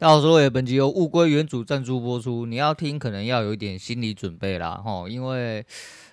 到时候本集由物归原主赞助播出，你要听可能要有一点心理准备啦，吼，因为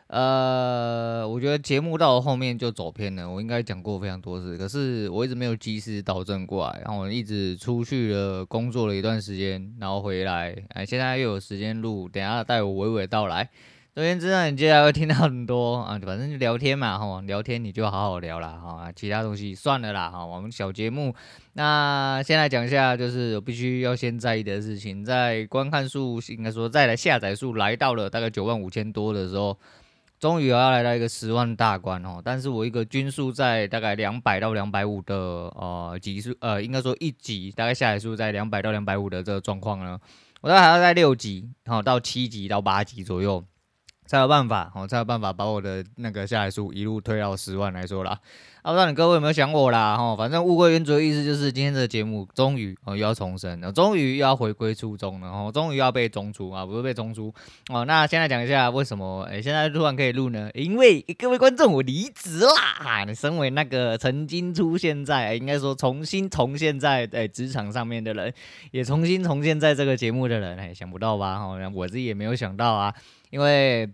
呃，我觉得节目到了后面就走偏了，我应该讲过非常多次，可是我一直没有及时导正过来，然后我一直出去了工作了一段时间，然后回来，哎，现在又有时间录，等下带我娓娓道来。总言之，你接下来会听到很多啊，反正就聊天嘛，哈，聊天你就好好聊啦，哈，其他东西算了啦，哈，我们小节目，那先来讲一下，就是我必须要先在意的事情，在观看数，应该说再来下载数来到了大概九万五千多的时候，终于要来到一个十万大关哦，但是我一个均数在大概两百到两百五的呃级数，呃，应该说一级大概下载数在两百到两百五的这个状况呢，我大概还要在六级，然后到七级到八级左右。才有办法，哦，才有办法把我的那个下载数一路推到十万来说啦。啊，不知道你各位有没有想我啦？哈，反正物归原主的意思就是今天这个节目终于哦又要重生了，终于又要回归初衷了，哦，终于要被中出啊，不是被中出哦。那现在讲一下为什么哎现在突然可以录呢？因为各位观众我离职啦！你身为那个曾经出现在，应该说重新重现在哎职场上面的人，也重新重现在这个节目的人，哎，想不到吧？哈，我自己也没有想到啊。因为，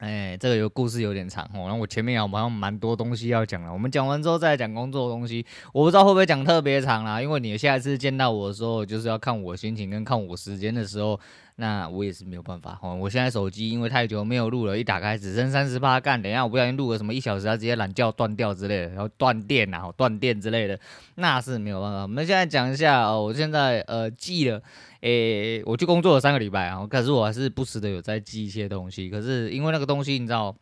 哎，这个有故事有点长哦。然后我前面好像蛮多东西要讲了，我们讲完之后再讲工作的东西。我不知道会不会讲特别长啦，因为你下一次见到我的时候，就是要看我心情跟看我时间的时候。那我也是没有办法哦，我现在手机因为太久没有录了，一打开只剩三十八干，等一下我不小心录个什么一小时，它直接懒觉断掉之类的，然后断电啊，断电之类的，那是没有办法。我们现在讲一下哦，我现在呃记了，诶，我去工作了三个礼拜啊，可是我还是不时的有在记一些东西，可是因为那个东西你知道。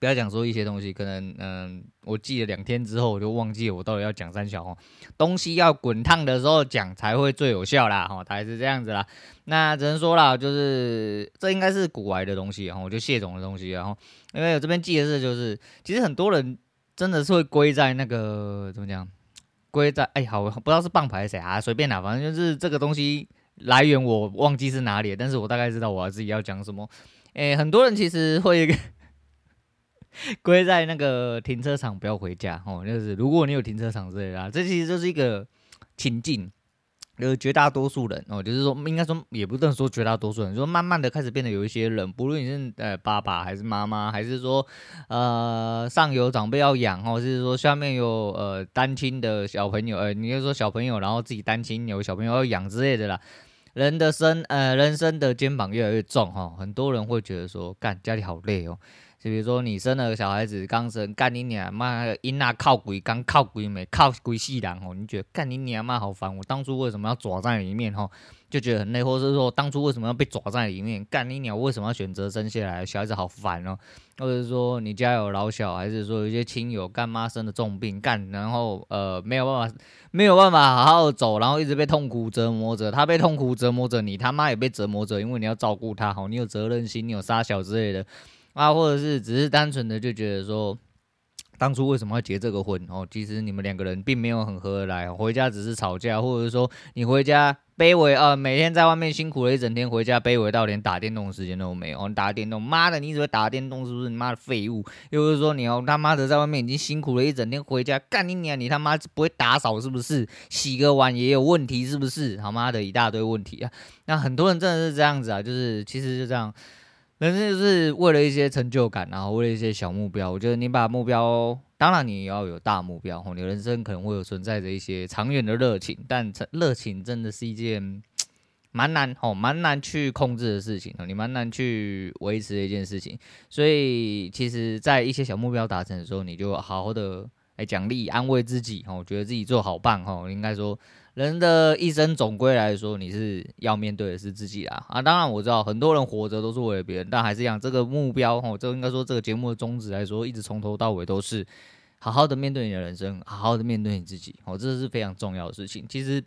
不要讲说一些东西，可能嗯，我记了两天之后，我就忘记了我到底要讲三小哦。东西要滚烫的时候讲才会最有效啦，哈，大概是这样子啦。那只能说啦，就是这应该是古玩的东西，哈，我就谢总的东西，然后因为我这边记的是，就是其实很多人真的是会归在那个怎么讲，归在哎好，不知道是棒牌谁啊，随便啦，反正就是这个东西来源我忘记是哪里，但是我大概知道我自己要讲什么。哎，很多人其实会。归在那个停车场不要回家哦，就是如果你有停车场之类的，这其实就是一个情境，呃绝大多数人哦，就是说应该说也不能说绝大多数人，说慢慢的开始变得有一些人，不论你是呃爸爸还是妈妈，还是说呃上有长辈要养哦，就是说下面有呃单亲的小朋友，呃你就说小朋友，然后自己单亲有小朋友要养之类的啦，人的身呃人生的肩膀越来越重哈，很多人会觉得说干家里好累哦。就比如说你生了个小孩子刚生，干你娘妈，因那靠鬼刚靠鬼没靠鬼细郎哦，你觉得干你娘妈好烦，我当初为什么要抓在里面吼，就觉得很累，或者是说当初为什么要被抓在里面，干你娘为什么要选择生下来，小孩子好烦哦，或者是说你家有老小，还是说有一些亲友干妈生的重病干，然后呃没有办法没有办法好好走，然后一直被痛苦折磨着，他被痛苦折磨着，你他妈也被折磨着，因为你要照顾他吼，你有责任心，你有杀小之类的。啊，或者是只是单纯的就觉得说，当初为什么要结这个婚？哦，其实你们两个人并没有很合得来，回家只是吵架，或者是说你回家卑微啊，每天在外面辛苦了一整天，回家卑微到连打电动的时间都没有。你打电动，妈的，你只会打电动是不是？你妈的废物！又是说你要他妈的在外面已经辛苦了一整天，回家干你娘，你他妈不会打扫是不是？洗个碗也有问题是不是？他妈的一大堆问题啊！那很多人真的是这样子啊，就是其实就这样。人生就是为了一些成就感，然后为了一些小目标。我觉得你把目标，当然你也要有大目标。哦，你人生可能会有存在着一些长远的热情，但热情真的是一件蛮难，哦，蛮难去控制的事情。你蛮难去维持的一件事情。所以，其实，在一些小目标达成的时候，你就好好的来奖励、安慰自己。吼，觉得自己做好棒。吼，应该说。人的一生总归来说，你是要面对的是自己啦啊！当然我知道很多人活着都是为了别人，但还是一样，这个目标哦，就应该说这个节目的宗旨来说，一直从头到尾都是好好的面对你的人生，好好的面对你自己哦，这是非常重要的事情。其实。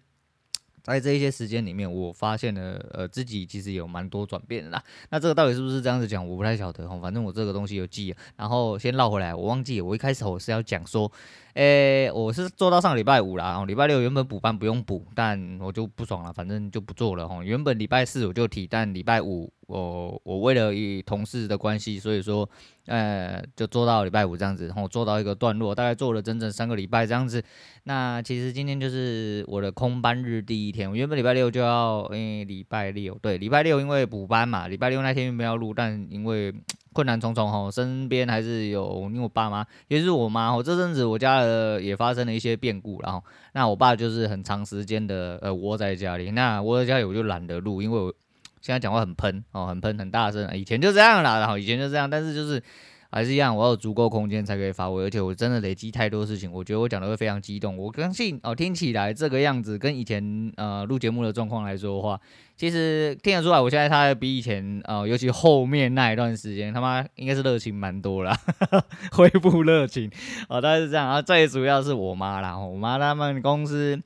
在这一些时间里面，我发现了，呃，自己其实有蛮多转变啦。那这个到底是不是这样子讲，我不太晓得。反正我这个东西有记。然后先绕回来，我忘记，我一开始我是要讲说，诶，我是做到上礼拜五啦。然后礼拜六原本补班不用补，但我就不爽了，反正就不做了。哈，原本礼拜四我就提，但礼拜五我我为了与同事的关系，所以说，呃，就做到礼拜五这样子，然后做到一个段落，大概做了整整三个礼拜这样子。那其实今天就是我的空班日第一天，我原本礼拜六就要，因为礼拜六对礼拜六因为补班嘛，礼拜六那天原本要录，但因为 困难重重吼，身边还是有因为我爸妈，也就是我妈我，这阵子我家的也发生了一些变故，然后那我爸就是很长时间的呃窝在家里，那窝在家里我就懒得录，因为我现在讲话很喷哦，很喷很大声，以前就这样啦，然后以前就这样，但是就是。还是一样，我要有足够空间才可以发挥，而且我真的累积太多事情，我觉得我讲的会非常激动。我相信哦，听起来这个样子跟以前呃录节目的状况来说的话，其实听得出来，我现在他比以前呃，尤其后面那一段时间，他妈应该是热情蛮多了，恢复热情哦，大概是这样啊。最主要是我妈啦，我妈他们公司，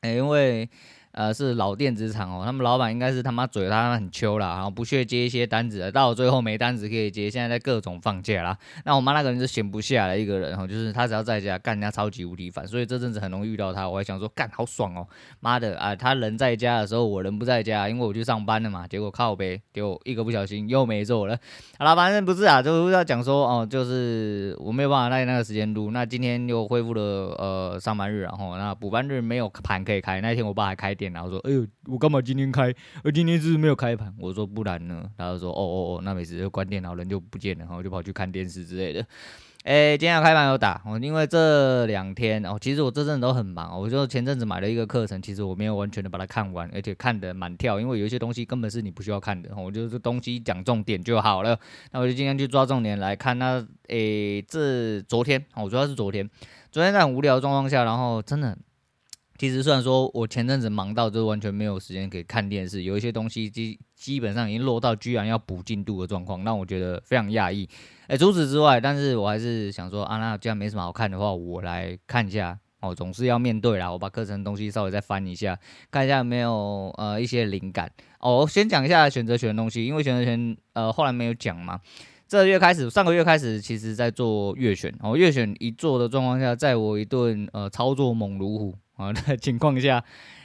欸、因为。呃，是老电子厂哦，他们老板应该是他妈嘴他妈很秋啦，然后不屑接一些单子，到最后没单子可以接，现在在各种放假啦。那我妈那个人是闲不下来一个人哈，就是他只要在家干人家超级无敌烦，所以这阵子很容易遇到他，我还想说干好爽哦，妈的啊，他人在家的时候我人不在家，因为我去上班了嘛，结果靠呗，结果一个不小心又没做了。好了，反正不是啊，就是要讲说哦，就是我没有办法在那个时间录，那今天又恢复了呃上班日，然后那补班日没有盘可以开，那天我爸还开。然后说：“哎呦，我干嘛今天开？而今天是没有开盘？”我说：“不然呢？”然后说：“哦哦哦，那没事，就关电脑，人就不见了，然后就跑去看电视之类的。”哎，今天要开盘有打哦，因为这两天哦，其实我这阵子都很忙。我就前阵子买了一个课程，其实我没有完全的把它看完，而且看得蛮跳，因为有一些东西根本是你不需要看的。我就是东西讲重点就好了。那我就今天去抓重点来看。那哎，这昨天哦，主要是昨天，昨天在很无聊的状况下，然后真的。其实虽然说我前阵子忙到就完全没有时间可以看电视，有一些东西基基本上已经落到居然要补进度的状况，让我觉得非常讶异。哎，除此之外，但是我还是想说啊，那既然没什么好看的话，我来看一下哦，总是要面对啦。我把课程东西稍微再翻一下，看一下有没有呃一些灵感哦。先讲一下选择权的东西，因为选择权呃后来没有讲嘛。这个月开始，上个月开始，其实在做月选哦，月选一做的状况下，在我一顿呃操作猛如虎。啊 的情况下，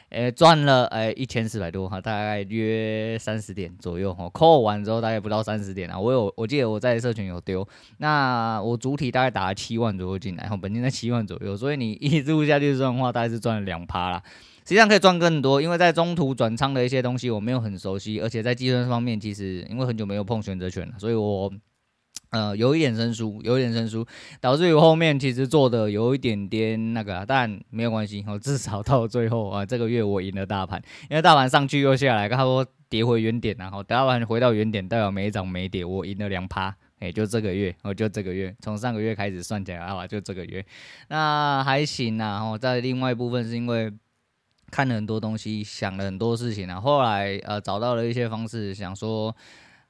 诶赚了诶一千四百多哈，大概约三十点左右哈，扣完之后大概不到三十点啊。我有我记得我在社群有丢，那我主体大概打了七万左右进来，然后本金在七万左右，所以你一直录下去算的话，大概是赚了两趴啦。实际上可以赚更多，因为在中途转仓的一些东西我没有很熟悉，而且在计算方面其实因为很久没有碰选择权了，所以我。呃，有一点生疏，有一点生疏，导致于后面其实做的有一点点那个，但没有关系，我至少到最后啊，这个月我赢了大盘，因为大盘上去又下来，差不多跌回原点，然后大盘回到原点，代表没涨没跌，我赢了两趴，哎，就这个月，我就这个月，从上个月开始算起来的话，就这个月，那还行啊。然后在另外一部分是因为看了很多东西，想了很多事情啊，后来呃找到了一些方式，想说。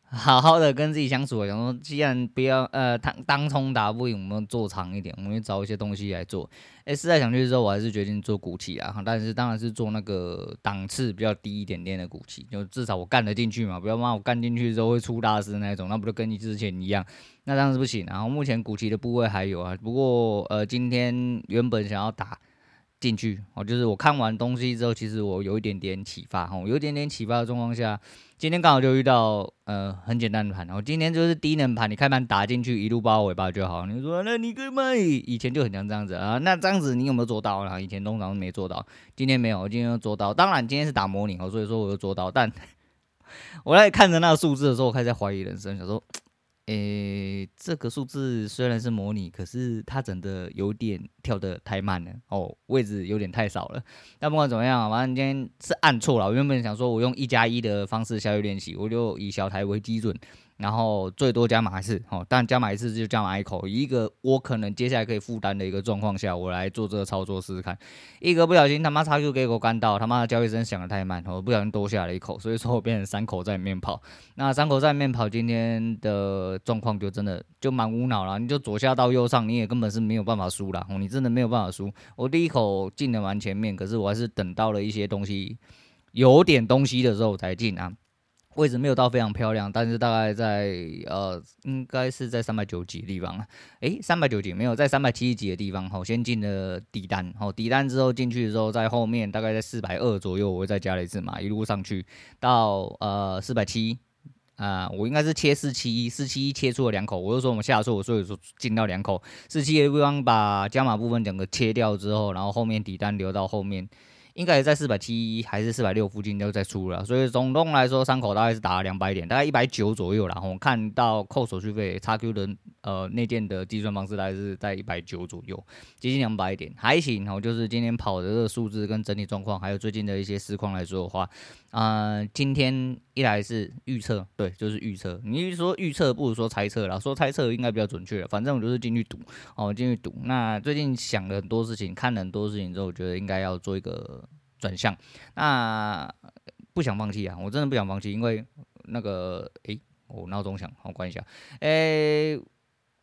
好好的跟自己相处，然后既然不要呃当当冲打不赢，我们做长一点，我们去找一些东西来做。哎，思来想去之后，我还是决定做股期啊，但是当然是做那个档次比较低一点点的股期，就至少我干得进去嘛，不要骂我干进去之后会出大事那种，那不就跟你之前一样？那当然是不行。然后目前股期的部位还有啊，不过呃今天原本想要打。进去哦，就是我看完东西之后，其实我有一点点启发哦，有一点点启发的状况下，今天刚好就遇到呃很简单的盘，然后今天就是低能盘，你开盘打进去一路包尾巴就好。你说那你可以卖，以前就很像这样子啊，那这样子你有没有做到啊？以前通常没做到，今天没有，今天又做到。当然今天是打模拟哦，所以说我又做到，但 我在看着那个数字的时候，我开始怀疑人生，想说。诶，这个数字虽然是模拟，可是它真的有点跳得太慢了哦，位置有点太少了。但不管怎么样，反正今天是按错了。我原本想说我用一加一的方式下去练习，我就以小台为基准。然后最多加码一次，哦，但加码一次就加码一口，一个我可能接下来可以负担的一个状况下，我来做这个操作试试看。一个不小心他妈叉 Q 给我干到，他妈的交易声响的太慢，我不小心多下了一口，所以说我变成三口在里面跑。那三口在里面跑，今天的状况就真的就蛮无脑了。你就左下到右上，你也根本是没有办法输了，你真的没有办法输。我第一口进的蛮前面，可是我还是等到了一些东西有点东西的时候才进啊。位置没有到非常漂亮，但是大概在呃，应该是在三百九几的地方啊。诶，三百九几没有，在三百七十几的地方。好，先进了底单，好，底单之后进去的时候，在后面大概在四百二左右，我会再加了一次码，一路上去到呃四百七。啊、我应该是切四七一，四七一切出了两口，我就说我们下错，所以说进到两口，四七一的地方把加码部分整个切掉之后，然后后面底单留到后面。应该也在四百七还是四百六附近都在出了，所以总共来说，伤口大概是打了两百点，大概一百九左右。然后看到扣手续费，XQ 的呃内建的计算方式大概是在一百九左右，接近两百点，还行。然后就是今天跑的这个数字跟整体状况，还有最近的一些实况来说的话，啊、今天一来是预测，对，就是预测。你说预测不如说猜测啦，说猜测应该比较准确。反正我就是进去赌，哦，进去赌。那最近想了很多事情，看了很多事情之后，我觉得应该要做一个。转向，那不想放弃啊！我真的不想放弃，因为那个，诶、我闹钟响，我关一下。诶、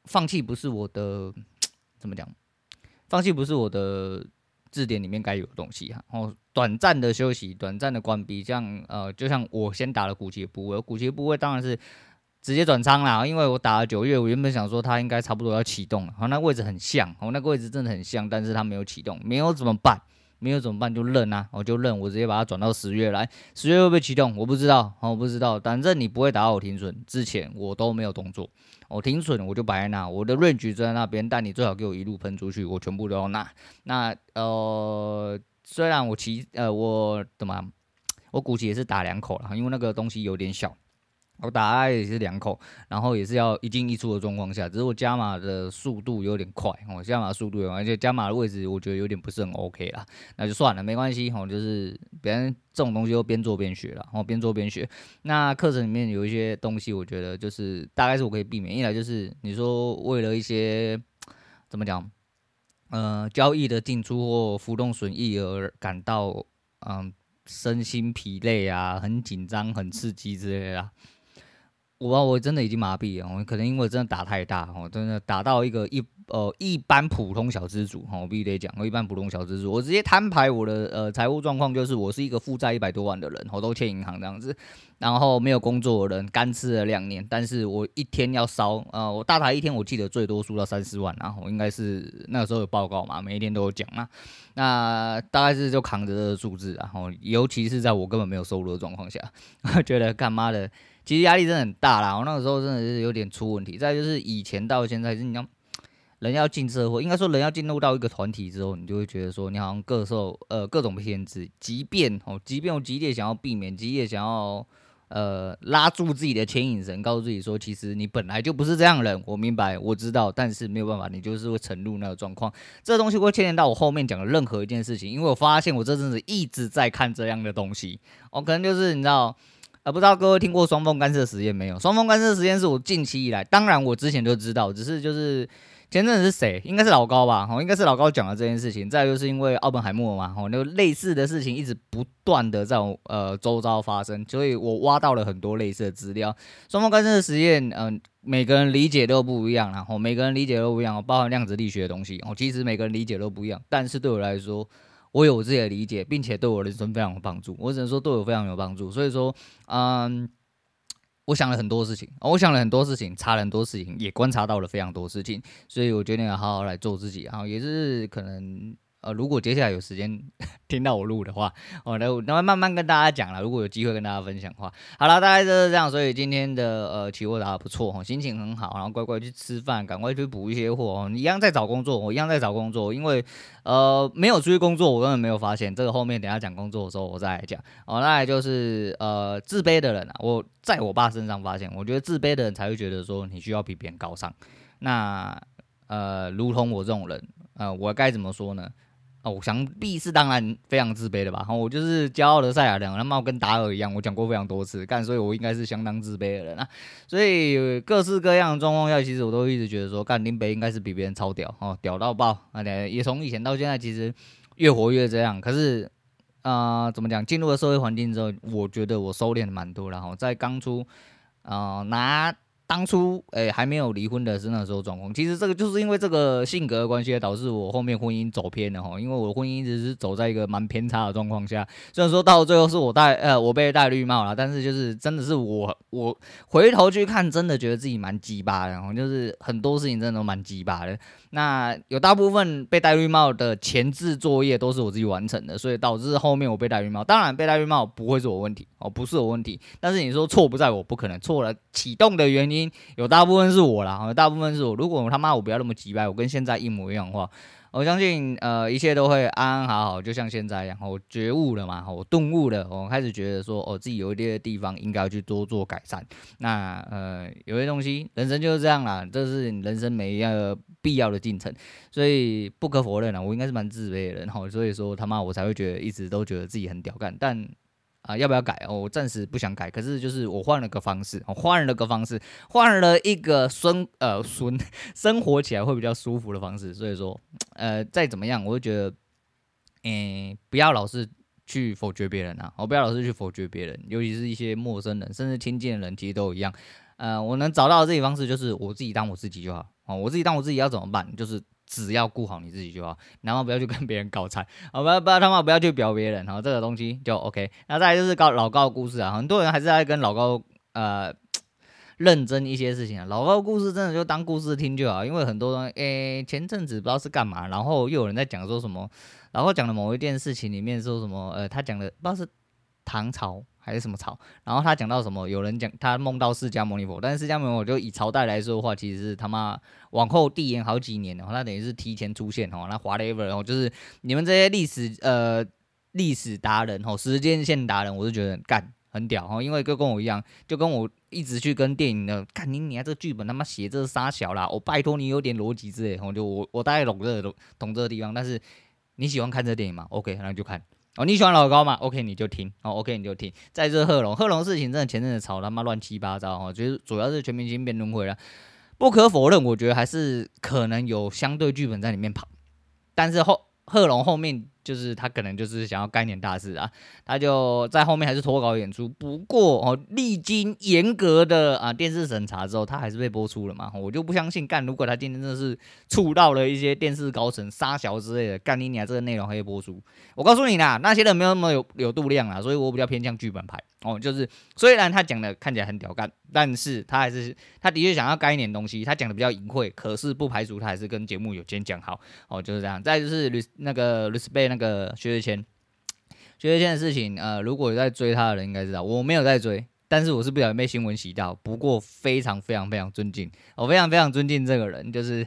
放弃不是我的，怎么讲？放弃不是我的字典里面该有的东西哈。然后短暂的休息，短暂的关闭，这样呃，就像我先打了股息部位，股息部位当然是直接转仓啦，因为我打了九月，我原本想说它应该差不多要启动了，然后那个位置很像，我那个位置真的很像，但是它没有启动，没有怎么办？没有怎么办？就认啊，我就认，我直接把它转到十月来。十月会不会启动？我不知道，我不知道。反正你不会打我停损之前，我都没有动作。我停损我就摆在那，我的 range 在那边，但你最好给我一路喷出去，我全部都要拿。那呃，虽然我其呃我怎么，我估计也是打两口了，因为那个东西有点小。我打也是两口，然后也是要一进一出的状况下，只是我加码的速度有点快，我加码速度有，而且加码的位置我觉得有点不是很 OK 啦，那就算了，没关系，我就是别人这种东西都边做边学了，然后边做边学。那课程里面有一些东西，我觉得就是大概是我可以避免，一来就是你说为了一些怎么讲，呃，交易的进出或浮动损益而感到嗯身心疲累啊，很紧张、很刺激之类的。我我真的已经麻痹了，我可能因为真的打太大，我真的打到一个一呃一般普通小资主，我必须得讲，我一般普通小资主，我直接摊牌我的呃财务状况就是我是一个负债一百多万的人，我都欠银行这样子，然后没有工作的人，干吃了两年，但是我一天要烧呃我大台一天我记得最多输到三四万，然后应该是那个时候有报告嘛，每一天都有讲啊，那大概是就扛着这个数字，然后尤其是在我根本没有收入的状况下，觉得干妈的。其实压力真的很大啦，我那个时候真的是有点出问题。再就是以前到现在，是你要 人要进社会，应该说人要进入到一个团体之后，你就会觉得说你好像各受呃各种限制，即便哦，即便我极力想要避免，极力想要呃拉住自己的牵引绳，告诉自己说，其实你本来就不是这样的人。我明白，我知道，但是没有办法，你就是会沉入那个状况。这东西会牵连到我后面讲的任何一件事情，因为我发现我这阵子一直在看这样的东西，我可能就是你知道。呃，不知道各位听过双峰干涉实验没有？双峰干涉实验是我近期以来，当然我之前就知道，只是就是前阵子是谁？应该是老高吧？哦，应该是老高讲了这件事情。再就是因为奥本海默嘛，哦，那个类似的事情一直不断的在我呃周遭发生，所以我挖到了很多类似的资料。双峰干涉实验，嗯、每个人理解都不一样，然后每个人理解都不一样，包含量子力学的东西，哦，其实每个人理解都不一样，但是对我来说。我有我自己的理解，并且对我人生非常有帮助。我只能说对我非常有帮助。所以说，嗯，我想了很多事情，我想了很多事情，查了很多事情，也观察到了非常多事情。所以我决定要好好来做自己，然后也是可能。呃，如果接下来有时间 听到我录的话，哦，那那慢慢跟大家讲了。如果有机会跟大家分享的话，好了，大概就是这样。所以今天的呃期货打的不错哦，心情很好，然后乖乖去吃饭，赶快去补一些货哦。你一样在找工作，我一样在找工作，因为呃没有出去工作，我根本没有发现。这个后面等下讲工作的时候我再来讲。哦，那也就是呃自卑的人啊，我在我爸身上发现，我觉得自卑的人才会觉得说你需要比别人高尚。那呃，如同我这种人，呃，我该怎么说呢？哦，我想必是当然非常自卑的吧。我就是骄傲的赛亚人，他妈跟达尔一样，我讲过非常多次，干，所以我应该是相当自卑的人啊。所以各式各样的状况下，其实我都一直觉得说，干林北应该是比别人超屌哦，屌到爆啊！也从以前到现在，其实越活越这样。可是啊、呃，怎么讲？进入了社会环境之后，我觉得我收敛蛮多。然后在刚出啊、呃、拿当初诶、还没有离婚的是那时候状况，其实这个就是因为这个性格的关系，导致我后面婚姻走偏了哈。因为我的婚姻一直是走在一个蛮偏差的状况下，虽然说到最后是我戴呃我被戴绿帽了，但是就是真的是我我回头去看，真的觉得自己蛮鸡巴的，然后就是很多事情真的都蛮鸡巴的。那有大部分被戴绿帽的前置作业都是我自己完成的，所以导致后面我被戴绿帽。当然被戴绿帽不会是我问题哦，不是我问题，但是你说错不在我，不可能错了，启动的原因。有大部分是我啦，大部分是我。如果他妈我不要那么急败，我跟现在一模一样的话，我相信呃一切都会安安好好，就像现在一样。我觉悟了嘛，我顿悟了，我开始觉得说，哦自己有一些地方应该要去多做改善。那呃有些东西，人生就是这样啦，这是你人生每一个必要的进程。所以不可否认啊，我应该是蛮自卑的人哈，所以说他妈我才会觉得一直都觉得自己很屌干，但。啊，要不要改？哦，我暂时不想改。可是就是我换了个方式，我换了个方式，换了一个生呃生 生活起来会比较舒服的方式。所以说，呃，再怎么样，我就觉得，嗯、不要老是去否决别人啊，我不要老是去否决别人，尤其是一些陌生人，甚至亲近的人，其实都一样。呃，我能找到的自己方式就是我自己当我自己就好。哦，我自己当我自己要怎么办？就是。只要顾好你自己就好，然后不要去跟别人搞菜，好 不要不要他妈不要去表别人，好这个东西就 OK。那再来就是高老高的故事啊，很多人还是在跟老高呃认真一些事情啊。老高故事真的就当故事听就好，因为很多人诶前阵子不知道是干嘛，然后又有人在讲说什么，然后讲的某一件事情里面说什么呃他讲的不知道是唐朝。还是什么朝？然后他讲到什么？有人讲他梦到释迦牟尼佛，但是释迦牟尼佛就以朝代来说的话，其实是他妈往后递延好几年，然后他等于是提前出现哦。那 whatever，然后就是你们这些历史呃历史达人哦，时间线达人，我是觉得干很屌哦，因为就跟我一样，就跟我一直去跟电影的看你你看这个剧本他妈写这是杀小啦，我拜托你有点逻辑之类，我就我我大概懂这懂这个地方，但是你喜欢看这电影吗？OK，那就看。哦，你喜欢老高嘛？OK，你就听。哦，OK，你就听。再就是贺龙，贺龙事情真的前阵子吵他妈乱七八糟哦，就是主要是全明星辩论会了。不可否认，我觉得还是可能有相对剧本在里面跑，但是后贺龙后面。就是他可能就是想要干点大事啊，他就在后面还是脱稿演出。不过哦，历经严格的啊电视审查之后，他还是被播出了嘛。我就不相信干，如果他今天真的是触到了一些电视高层杀小之类的，干你娘这个内容还可以播出。我告诉你啦，那些人没有那么有有度量啊，所以我比较偏向剧本派哦。就是虽然他讲的看起来很屌干，但是他还是他的确想要干一点东西，他讲的比较隐晦，可是不排除他还是跟节目有先讲好哦，就是这样。再就是那个 respect 那个薛之谦，薛之谦的事情，呃，如果有在追他的人应该知道，我没有在追，但是我是不小心被新闻洗到。不过非常非常非常尊敬，我非常非常尊敬这个人，就是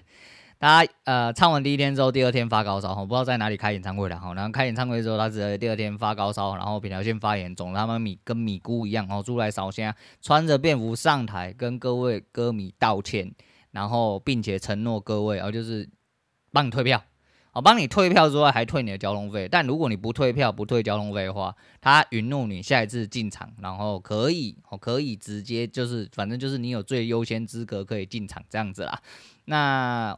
他呃唱完第一天之后，第二天发高烧，我不知道在哪里开演唱会了哈。然后开演唱会之后，他只第二天发高烧，然后扁桃腺发炎，肿他妈米跟米姑一样，然后出来烧香，穿着便服上台跟各位歌迷道歉，然后并且承诺各位，然后就是帮你退票。我帮你退票之外，还退你的交通费。但如果你不退票、不退交通费的话，他允诺你下一次进场，然后可以哦，可以直接就是，反正就是你有最优先资格可以进场这样子啦。那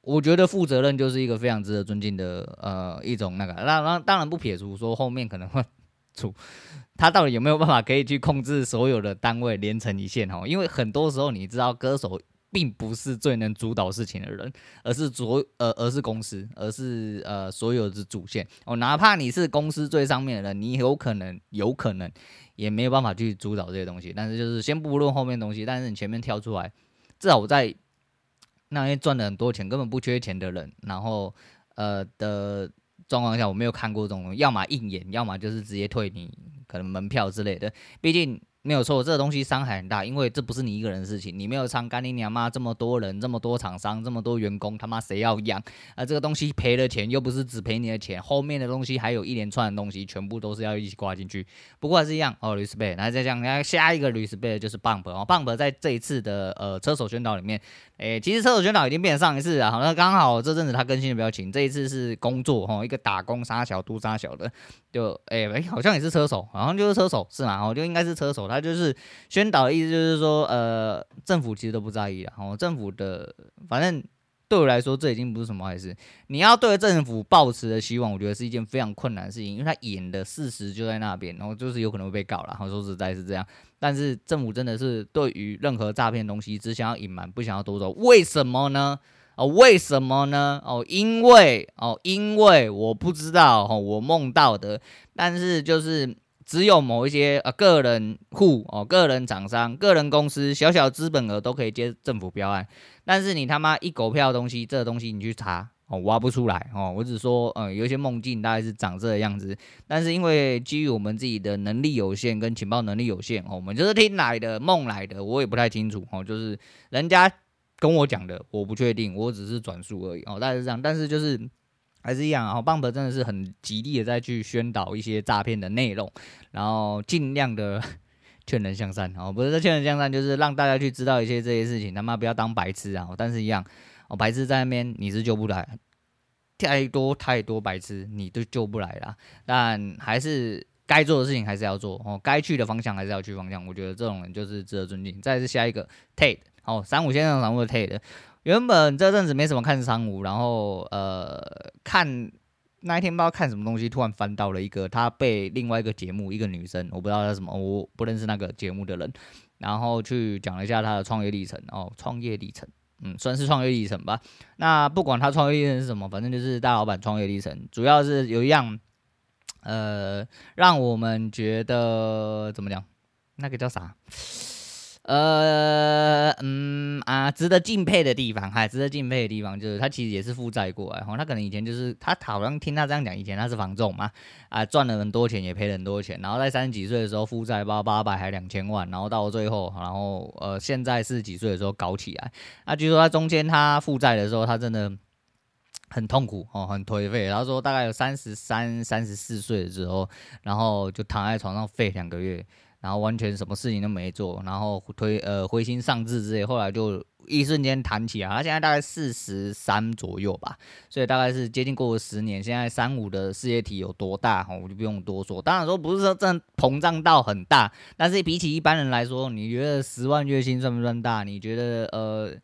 我觉得负责任就是一个非常值得尊敬的呃一种那个。那那当然不撇除说后面可能会出他到底有没有办法可以去控制所有的单位连成一线哦？因为很多时候你知道歌手。并不是最能主导事情的人，而是所呃，而是公司，而是呃所有的主线哦。哪怕你是公司最上面的人，你有可能有可能也没有办法去主导这些东西。但是就是先不论后面东西，但是你前面跳出来，至少我在那些赚了很多钱、根本不缺钱的人，然后呃的状况下，我没有看过这种，要么应演，要么就是直接退你可能门票之类的。毕竟。没有错，这个东西伤害很大，因为这不是你一个人的事情，你没有唱干你娘妈这么多人，这么多厂商，这么多员工，他妈谁要养？啊，这个东西赔了钱，又不是只赔你的钱，后面的东西还有一连串的东西，全部都是要一起挂进去。不过还是一样哦，respect，来再讲，下一个 respect 就是 Bump 哦，Bump 在这一次的呃车手宣导里面，诶，其实车手宣导已经变成上一次啊，好，那刚好这阵子他更新的比较勤，这一次是工作哈，一个打工杀小都杀小的，就诶诶，好像也是车手，好像就是车手是吗？哦，就应该是车手，他就是。宣导的意思就是说，呃，政府其实都不在意了，哦，政府的反正对我来说，这已经不是什么坏事。你要对政府抱持的希望，我觉得是一件非常困难的事情，因为他演的事实就在那边，然后就是有可能会被告了。然后说实在是这样，但是政府真的是对于任何诈骗东西只想要隐瞒，不想要多说。为什么呢？哦，为什么呢？哦，因为哦，因为我不知道哦，我梦到的，但是就是只有某一些呃个人户哦，个人厂商、个人公司，小小资本额都可以接政府标案，但是你他妈一狗票的东西，这东西你去查哦，挖不出来哦。我只说，嗯，有一些梦境大概是长这个样子，但是因为基于我们自己的能力有限跟情报能力有限哦，我们就是听来的梦来的，我也不太清楚哦，就是人家。跟我讲的，我不确定，我只是转述而已哦，大概是这样。但是就是还是一样啊，Bump 真的是很极力的在去宣导一些诈骗的内容，然后尽量的劝人向善哦，不是劝人向善，就是让大家去知道一些这些事情，他妈不要当白痴啊！但是一样哦，白痴在那边你是救不来，太多太多白痴你都救不来了。但还是该做的事情还是要做哦，该去的方向还是要去方向。我觉得这种人就是值得尊敬。再是下一个 Tate。哦，三五先生常会退的。原本这阵子没什么看三五，然后呃看那一天不知道看什么东西，突然翻到了一个他被另外一个节目一个女生，我不知道她什么，我不认识那个节目的人，然后去讲了一下他的创业历程。哦，创业历程，嗯，算是创业历程吧。那不管他创业历程是什么，反正就是大老板创业历程，主要是有一样，呃，让我们觉得怎么讲，那个叫啥？呃嗯啊，值得敬佩的地方，还值得敬佩的地方就是他其实也是负债过来，哈，他可能以前就是他好像听他这样讲，以前他是房仲嘛，啊赚了很多钱也赔了很多钱，然后在三十几岁的时候负债八八百还两千万，然后到最后，然后呃现在四十几岁的时候搞起来，那据说他中间他负债的时候他真的很痛苦哦，很颓废，然后说大概有三十三、三十四岁的时候，然后就躺在床上废两个月。然后完全什么事情都没做，然后推呃灰心丧志之类，后来就一瞬间弹起来。他现在大概四十三左右吧，所以大概是接近过了十年。现在三五的事业体有多大，我就不用多说。当然说不是说真膨胀到很大，但是比起一般人来说，你觉得十万月薪算不算大？你觉得呃？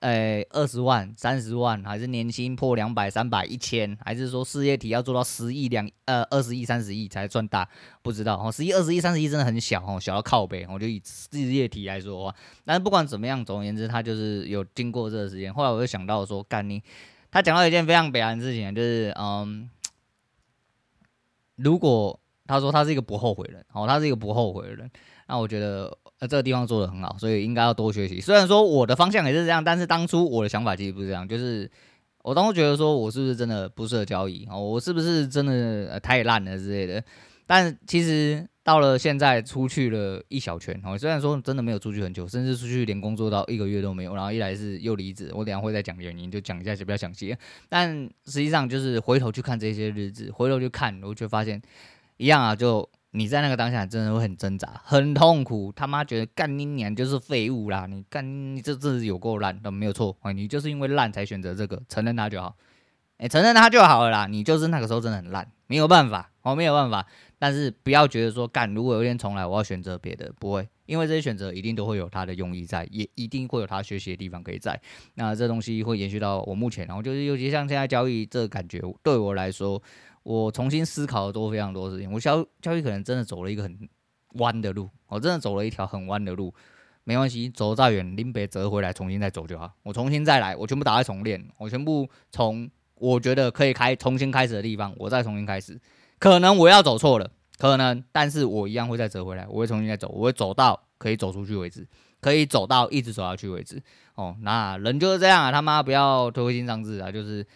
诶，二十万、三十万，还是年薪破两百、三百、一千，还是说事业体要做到十亿、两呃二十亿、三十亿才算大？不知道哦，十亿、二十亿、三十亿真的很小哦，小到靠北。我就以事业体来说的话，但是不管怎么样，总而言之，他就是有经过这个时间。后来我就想到说，干你，他讲到一件非常悲哀的事情，就是嗯，如果他说他是一个不后悔的人，哦，他是一个不后悔的人，那我觉得。呃，这个地方做得很好，所以应该要多学习。虽然说我的方向也是这样，但是当初我的想法其实不是这样，就是我当初觉得说我是不是真的不适合交易哦，我是不是真的、太烂了之类的。但其实到了现在，出去了一小圈哦，虽然说真的没有出去很久，甚至出去连工作到一个月都没有，然后一来是又离职，我等下会再讲原因，就讲一下就比较详细。但实际上就是回头去看这些日子，回头去看，我就发现一样啊，就。你在那个当下真的会很挣扎，很痛苦。他妈觉得干你娘就是废物啦！你干你这这有够烂，都没有错。你就是因为烂才选择这个，承认他就好。哎、承认他就好了啦。你就是那个时候真的很烂，没有办法，哦，没有办法。但是不要觉得说干，如果有一天重来，我要选择别的，不会，因为这些选择一定都会有它的用意在，也一定会有他学习的地方可以在。那这东西会延续到我目前，然后就是尤其像现在交易这个感觉，对我来说。我重新思考了多非常多事情，我交交易可能真的走了一个很弯的路，我真的走了一条很弯的路，没关系，走再远，林北折回来，重新再走就好。我重新再来，我全部打开重练，我全部从我觉得可以开重新开始的地方，我再重新开始。可能我要走错了，可能，但是我一样会再折回来，我会重新再走，我会走到可以走出去为止，可以走到一直走下去为止。哦，那人就是这样啊，他妈不要推心丧志啊，就是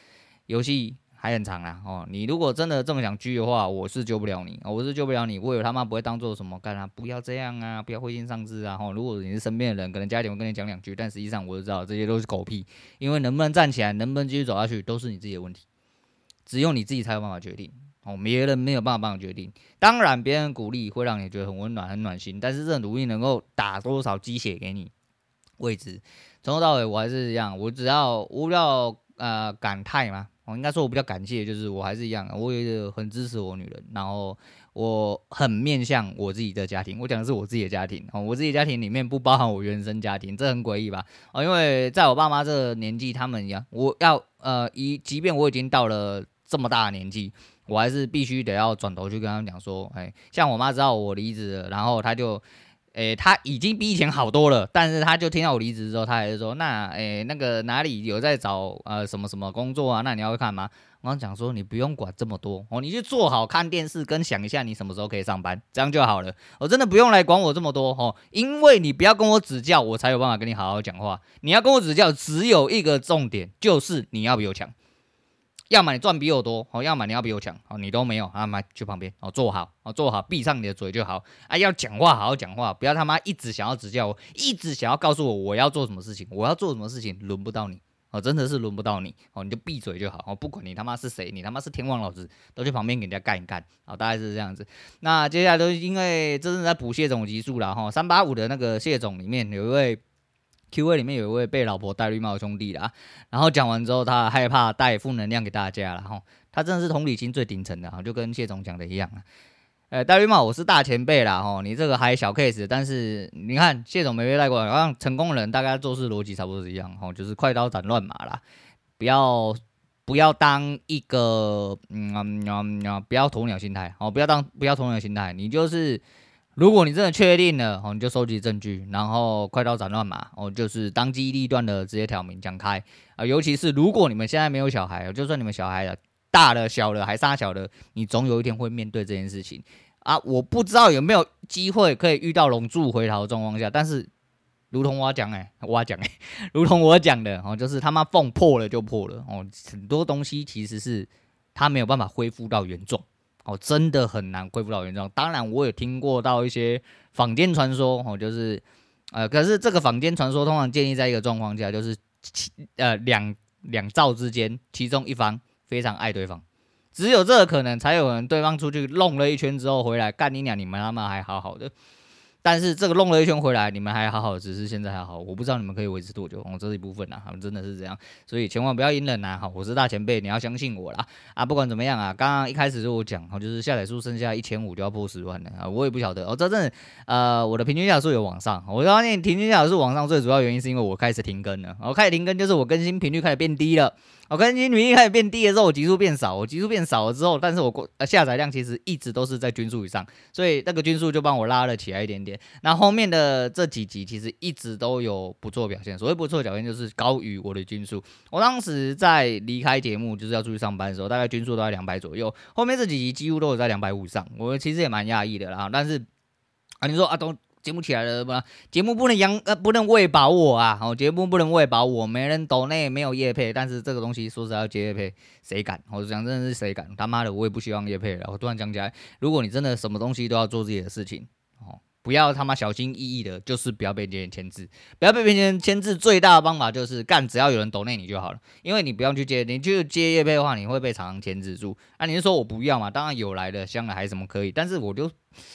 游戏。还很长啊，哦，你如果真的这么想狙的话，我是救不了你，我是救不了你，我以为他妈不会当做什么干啊，不要这样啊，不要灰心丧志啊，哦，如果你是身边的人，可能加点我跟你讲两句，但实际上我就知道这些都是狗屁，因为能不能站起来，能不能继续走下去，都是你自己的问题，只有你自己才有办法决定，哦，别人没有办法帮你决定，当然别人鼓励会让你觉得很温暖、很暖心，但是这种努力能够打多少鸡血给你，未知。从头到尾我还是一样，我只要无聊呃感叹嘛。我应该说我比较感谢，就是我还是一样，我有一个很支持我女人，然后我很面向我自己的家庭。我讲的是我自己的家庭，我自己的家庭里面不包含我原生家庭，这很诡异吧？哦，因为在我爸妈这个年纪，他们一样，我要呃，一即便我已经到了这么大的年纪，我还是必须得要转头去跟他们讲说，哎，像我妈知道我离职了，然后她就。诶、他已经比以前好多了，但是他就听到我离职之后，他还是说，那诶、那个哪里有在找呃什么什么工作啊？那你要看吗？我刚讲说，你不用管这么多哦，你就做好看电视跟想一下你什么时候可以上班，这样就好了。我真的不用来管我这么多哦，因为你不要跟我指教，我才有办法跟你好好讲话。你要跟我指教，只有一个重点，就是你要比我强。要么你赚比我多，好，要么你要比我强，好，你都没有，啊，妈去旁边，哦，坐好，哦，坐好，闭上你的嘴就好，啊，要讲话好好讲话，不要他妈一直想要指教我，一直想要告诉我我要做什么事情，我要做什么事情，轮不到你，哦，真的是轮不到你，哦，你就闭嘴就好，哦，不管你他妈是谁，你他妈是天王老子，都去旁边给人家干一干，好，大概是这样子。那接下来都因为这是在补谢总集数了哈，三八五的那个谢总里面有一位。Q&A 里面有一位被老婆戴绿帽的兄弟啦，然后讲完之后，他害怕带负能量给大家了哈，他真的是同理心最顶层的哈，就跟谢总讲的一样啊，呃，戴绿帽我是大前辈啦哈，你这个还小 case，但是你看谢总没被带过，好像成功人大概做事逻辑差不多是一样哈，就是快刀斩乱麻啦，不要不要当一个嗯嗯嗯，不要鸵鸟心态哦，不要当不要鸵鸟心态，你就是。如果你真的确定了，哦，你就收集证据，然后快刀斩乱麻，哦，就是当机立断的直接挑明讲开啊。尤其是如果你们现在没有小孩，就算你们小孩了，大了、小了还杀小的，你总有一天会面对这件事情啊。我不知道有没有机会可以遇到龙柱回头的状况下，但是如同我讲诶，我讲诶，如同我讲的哦，就是他妈缝破了就破了哦，很多东西其实是它没有办法恢复到原状。哦，真的很难恢复到原状。当然，我有听过到一些坊间传说，哦，就是，呃，可是这个坊间传说通常建立在一个状况下，就是呃两两造之间，其中一方非常爱对方，只有这个可能才有人对方出去弄了一圈之后回来干你娘，你们他妈还好好的。但是这个弄了一圈回来，你们还好好，只是现在还好，我不知道你们可以维持多久。哦，这一部分呐，他们真的是这样，所以千万不要隐忍呐。好，我是大前辈，你要相信我啦。啊，不管怎么样啊，刚刚一开始就我讲，哦，就是下载数剩下一千五就要破十万了啊，我也不晓得哦。这阵呃，我的平均下载数有往上，我发现平均下载数往上最主要原因是因为我开始停更了。我开始停更就是我更新频率开始变低了。我更新频率开始变低的时候，我集数变少。我集数变少了之后，但是我过呃下载量其实一直都是在均数以上，所以那个均数就帮我拉了起来一点点。那后面的这几集其实一直都有不错表现，所谓不错的表现就是高于我的均数。我当时在离开节目就是要出去上班的时候，大概均数都在两百左右。后面这几集几乎都有在两百五以上，我其实也蛮讶异的啦。但是啊，你说啊东。节目起来了吧？节目不能养呃，不能喂饱我啊！好，节目不能喂饱我，没人抖那没有叶配，但是这个东西说实在要接叶配，谁敢？我讲真的是谁敢？他妈的，我也不希望叶配了。我突然讲起来，如果你真的什么东西都要做自己的事情，哦。不要他妈小心翼翼的，就是不要被别人牵制，不要被别人牵制。最大的方法就是干，只要有人抖内你就好了，因为你不用去接，你去接业配的话，你会被常常牵制住。啊，你是说我不要嘛？当然有来的，香来还是什么可以，但是我就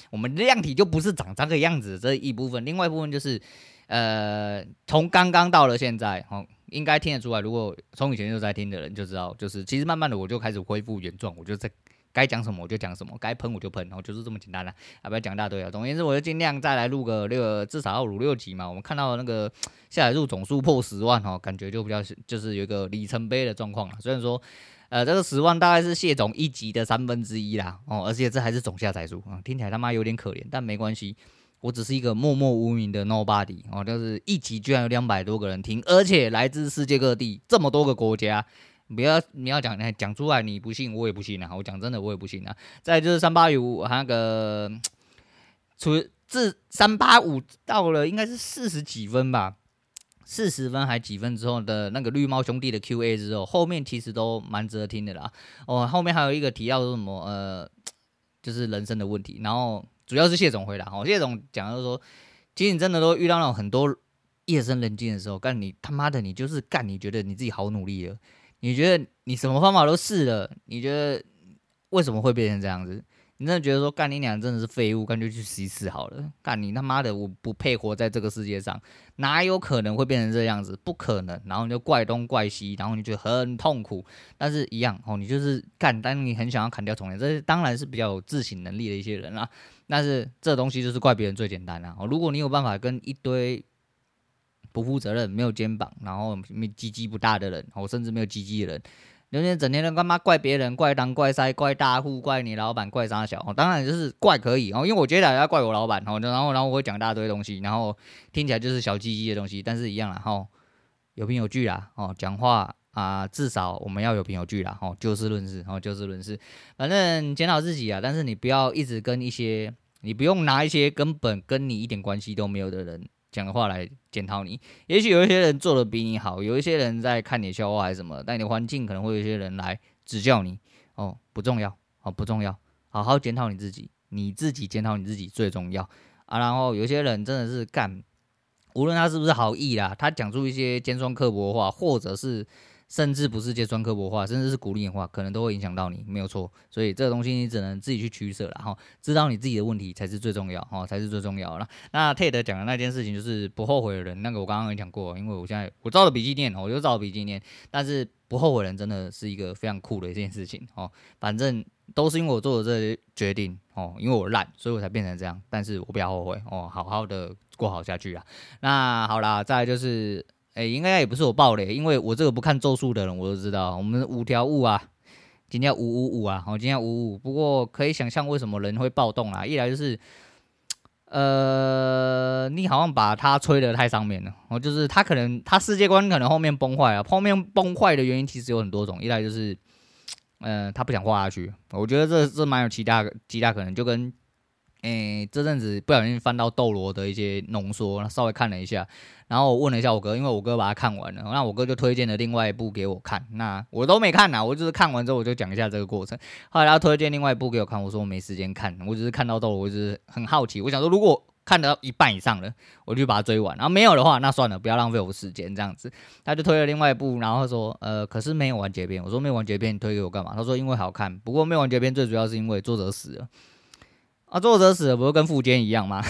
我们量体就不是长这个样子，这一部分，另外一部分就是，呃，从刚刚到了现在，哦，应该听得出来，如果从以前就在听的人就知道，就是其实慢慢的我就开始恢复原状，我就在。该讲什么我就讲什么，该喷我就喷，然后就是这么简单了，啊，不要讲一大堆啊。总而言之，我就尽量再来录个六，至少要五六集嘛。我们看到那个下载数总数破十万哈，感觉就比较就是有一个里程碑的状况了。虽然说，呃，这个十万大概是谢总一集的三分之一啦，哦，而且这还是总下载数啊，听起来他妈有点可怜，但没关系，我只是一个默默无名的 nobody 哦，就是一集居然有两百多个人听，而且来自世界各地这么多个国家。不要，你要讲，讲出来你不信，我也不信啊！我讲真的，我也不信啊！再就是三八五，那个，除自三八五到了应该是四十几分吧，四十分还几分之后的那个绿帽兄弟的 Q&A 之后，后面其实都蛮值得听的啦。哦，后面还有一个提到说什么呃，就是人生的问题，然后主要是谢总回答。哦，谢总讲就是说，其实你真的都遇到那种很多夜深人静的时候，干你他妈的你就是干，你觉得你自己好努力了。你觉得你什么方法都试了，你觉得为什么会变成这样子？你真的觉得说干你娘真的是废物，干脆去死一死好了。干你他妈的，我不配活在这个世界上，哪有可能会变成这样子？不可能。然后你就怪东怪西，然后你就很痛苦。但是一样哦，你就是干，当你很想要砍掉重练，这是当然是比较有自省能力的一些人啦。但是这东西就是怪别人最简单啦。哦，如果你有办法跟一堆不负责任、没有肩膀，然后没鸡鸡不大的人，哦，甚至没有鸡鸡的人。有些整天都干嘛怪别人，怪当怪塞，怪大户，怪你老板，怪三小。哦，当然就是怪可以哦，因为我觉得要怪我老板哦，然后然后我会讲大堆东西，然后听起来就是小鸡鸡的东西，但是一样啦哈，有凭有据啦哦，讲话啊至少我们要有凭有据啦哦，就事论事哦，就事论事，反正检讨自己啊，但是你不要一直跟一些，你不用拿一些根本跟你一点关系都没有的人。讲的话来检讨你，也许有一些人做的比你好，有一些人在看你笑话还是什么，但你的环境可能会有一些人来指教你哦，不重要哦，不重要，好好检讨你自己，你自己检讨你自己最重要啊。然后有些人真的是干，无论他是不是好意啦，他讲出一些尖酸刻薄的话，或者是。甚至不是接专科博化，甚至是鼓励的话，可能都会影响到你，没有错。所以这个东西你只能自己去取舍了哈，知道你自己的问题才是最重要哈，才是最重要的。那 Ted 讲的那件事情就是不后悔的人，那个我刚刚也讲过，因为我现在我照着笔记念，我就照着笔记念。但是不后悔的人真的是一个非常酷的一件事情哦。反正都是因为我做的这些决定哦，因为我烂，所以我才变成这样。但是我不要后悔哦，好好的过好下去啊。那好啦，再就是。哎、应该也不是我爆雷，因为我这个不看咒术的人，我都知道，我们五条悟啊，今天五五五啊，好，今天五五。不过可以想象为什么人会暴动啊？一来就是，呃，你好像把他吹得太上面了，哦，就是他可能他世界观可能后面崩坏了，后面崩坏的原因其实有很多种，一来就是，嗯、他不想画下去，我觉得这这蛮有其他其他可能，就跟。诶、这阵子不小心翻到斗罗的一些浓缩，稍微看了一下，然后我问了一下我哥，因为我哥把它看完了，那我哥就推荐了另外一部给我看，那我都没看呐，我就是看完之后我就讲一下这个过程。后来他推荐另外一部给我看，我说我没时间看，我只是看到斗罗，我就是很好奇，我想说如果看到一半以上了，我就把它追完，然后没有的话，那算了，不要浪费我时间这样子。他就推了另外一部，然后说，呃，可是没有完结篇。我说没有完结篇，你推给我干嘛？他说因为好看，不过没有完结篇最主要是因为作者死了。啊，作者死了不是跟富坚一样吗？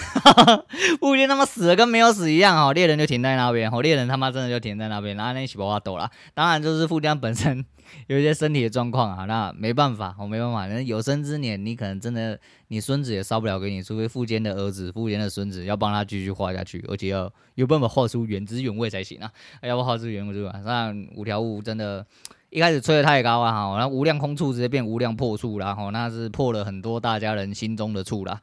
富坚他妈死了跟没有死一样哦，猎人就停在那边，哦，猎人他妈真的就停在那边，然后那一起把我抖了。当然就是富坚本身 有一些身体的状况啊，那没办法，我没办法，人有生之年你可能真的你孙子也烧不了给你，除非富坚的儿子、富坚的孙子要帮他继续画下去，而且要有办法画出原汁原味才行啊。要不画出原汁原味，那五条悟真的。一开始吹的太高了，哈，然后无量空处直接变无量破处了，哈，那是破了很多大家人心中的处了。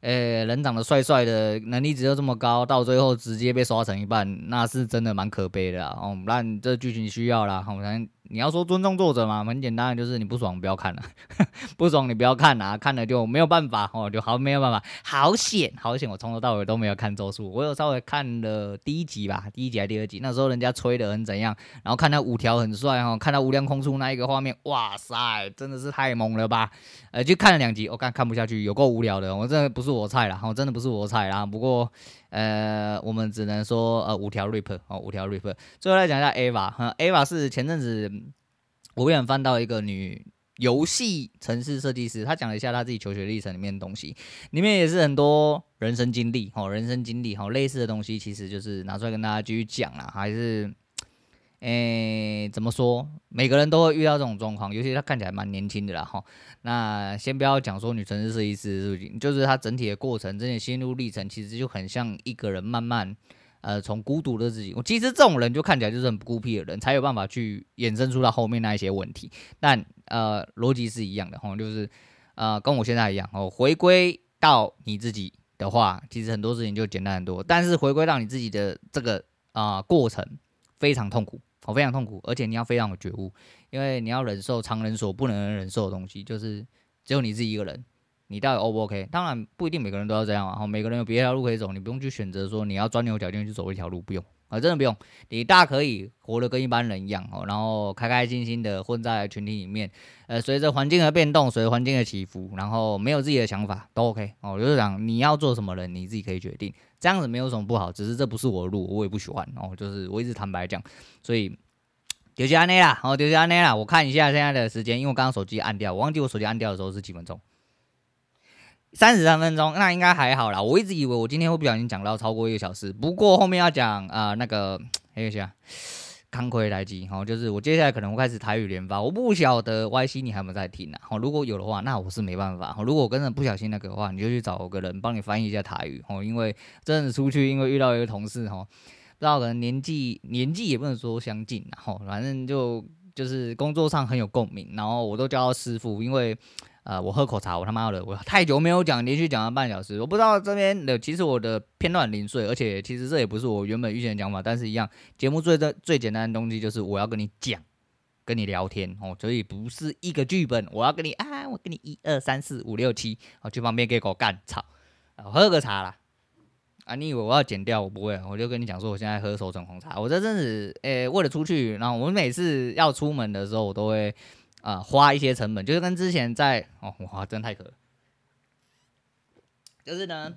诶，人长得帅帅的，能力值又这么高，到最后直接被刷成一半，那是真的蛮可悲的啊。哦，那你这剧情需要啦，好像。你要说尊重作者嘛，很简单，就是你不爽不要看了，不爽你不要看啊，看了就没有办法哦，就好没有办法，好险好险，我从头到尾都没有看咒术，我有稍微看了第一集吧，第一集还第二集，那时候人家吹得很怎样，然后看到五条很帅哈，看到无量空处那一个画面，哇塞，真的是太猛了吧，呃，就看了两集，我、看看不下去，有够无聊的，我真的不是我菜啦，我真的不是我菜啦，不过。呃，我们只能说，呃，五条 rip 哦，五条 rip。最后来讲一下 Ava，哈，Ava 是前阵子我不小心翻到一个女游戏城市设计师，她讲了一下她自己求学历程里面的东西，里面也是很多人生经历，哦，人生经历，哦，类似的东西，其实就是拿出来跟大家继续讲啦，还是。诶、怎么说？每个人都会遇到这种状况，尤其他看起来蛮年轻的啦哈。那先不要讲说女程式设计师事情，就是他整体的过程，这些心路历程，其实就很像一个人慢慢，呃，从孤独的自己。我其实这种人就看起来就是很孤僻的人，才有办法去衍生出到后面那一些问题。但呃，逻辑是一样的哈，就是呃，跟我现在一样哦。回归到你自己的话，其实很多事情就简单很多。但是回归到你自己的这个啊、过程，非常痛苦。我非常痛苦，而且你要非常有觉悟，因为你要忍受常人所不能忍受的东西，就是只有你自己一个人，你到底 O 不 OK？当然不一定每个人都要这样啊，每个人有别条路可以走，你不用去选择说你要钻牛角尖去走一条路，不用啊，真的不用，你大可以活得跟一般人一样哦，然后开开心心的混在群体里面，呃，随着环境的变动，随着环境的起伏，然后没有自己的想法都 OK 哦，就是讲你要做什么人，你自己可以决定。这样子没有什么不好，只是这不是我的路，我也不喜欢哦。就是我一直坦白讲，所以就是安内啦，哦，就是安内啦。我看一下现在的时间，因为我刚刚手机按掉，我忘记我手机按掉的时候是几分钟。三十三分钟，那应该还好啦。我一直以为我今天会不小心讲到超过一个小时，不过后面要讲啊、呃，那个 还有一下，康奎来机，好，就是我接下来可能会开始台语连发，我不晓得 Y C 你还有没有在听啊？好，如果有的话，那我是没办法。好，如果我真的不小心那个的话，你就去找个人帮你翻译一下台语。哦，因为真的出去，因为遇到一个同事，哦，不知道可能年纪年纪也不能说相近，然后反正就就是工作上很有共鸣，然后我都叫他师傅，因为。呃，我喝口茶，我他妈的，我太久没有讲，连续讲了半小时，我不知道这边的，其实我的片段零碎，而且其实这也不是我原本预先的讲法，但是一样，节目最最最简单的东西就是我要跟你讲，跟你聊天哦，所以不是一个剧本，我要跟你啊，我跟你一二三四五六七，好，去旁边给狗干操，喝个茶啦，啊，你以为我要剪掉？我不会，我就跟你讲说，我现在喝手冲红茶，我这阵子，诶、为了出去，然后我每次要出门的时候，我都会。啊、花一些成本，就是跟之前在哦，哇，真的太可了。就是呢。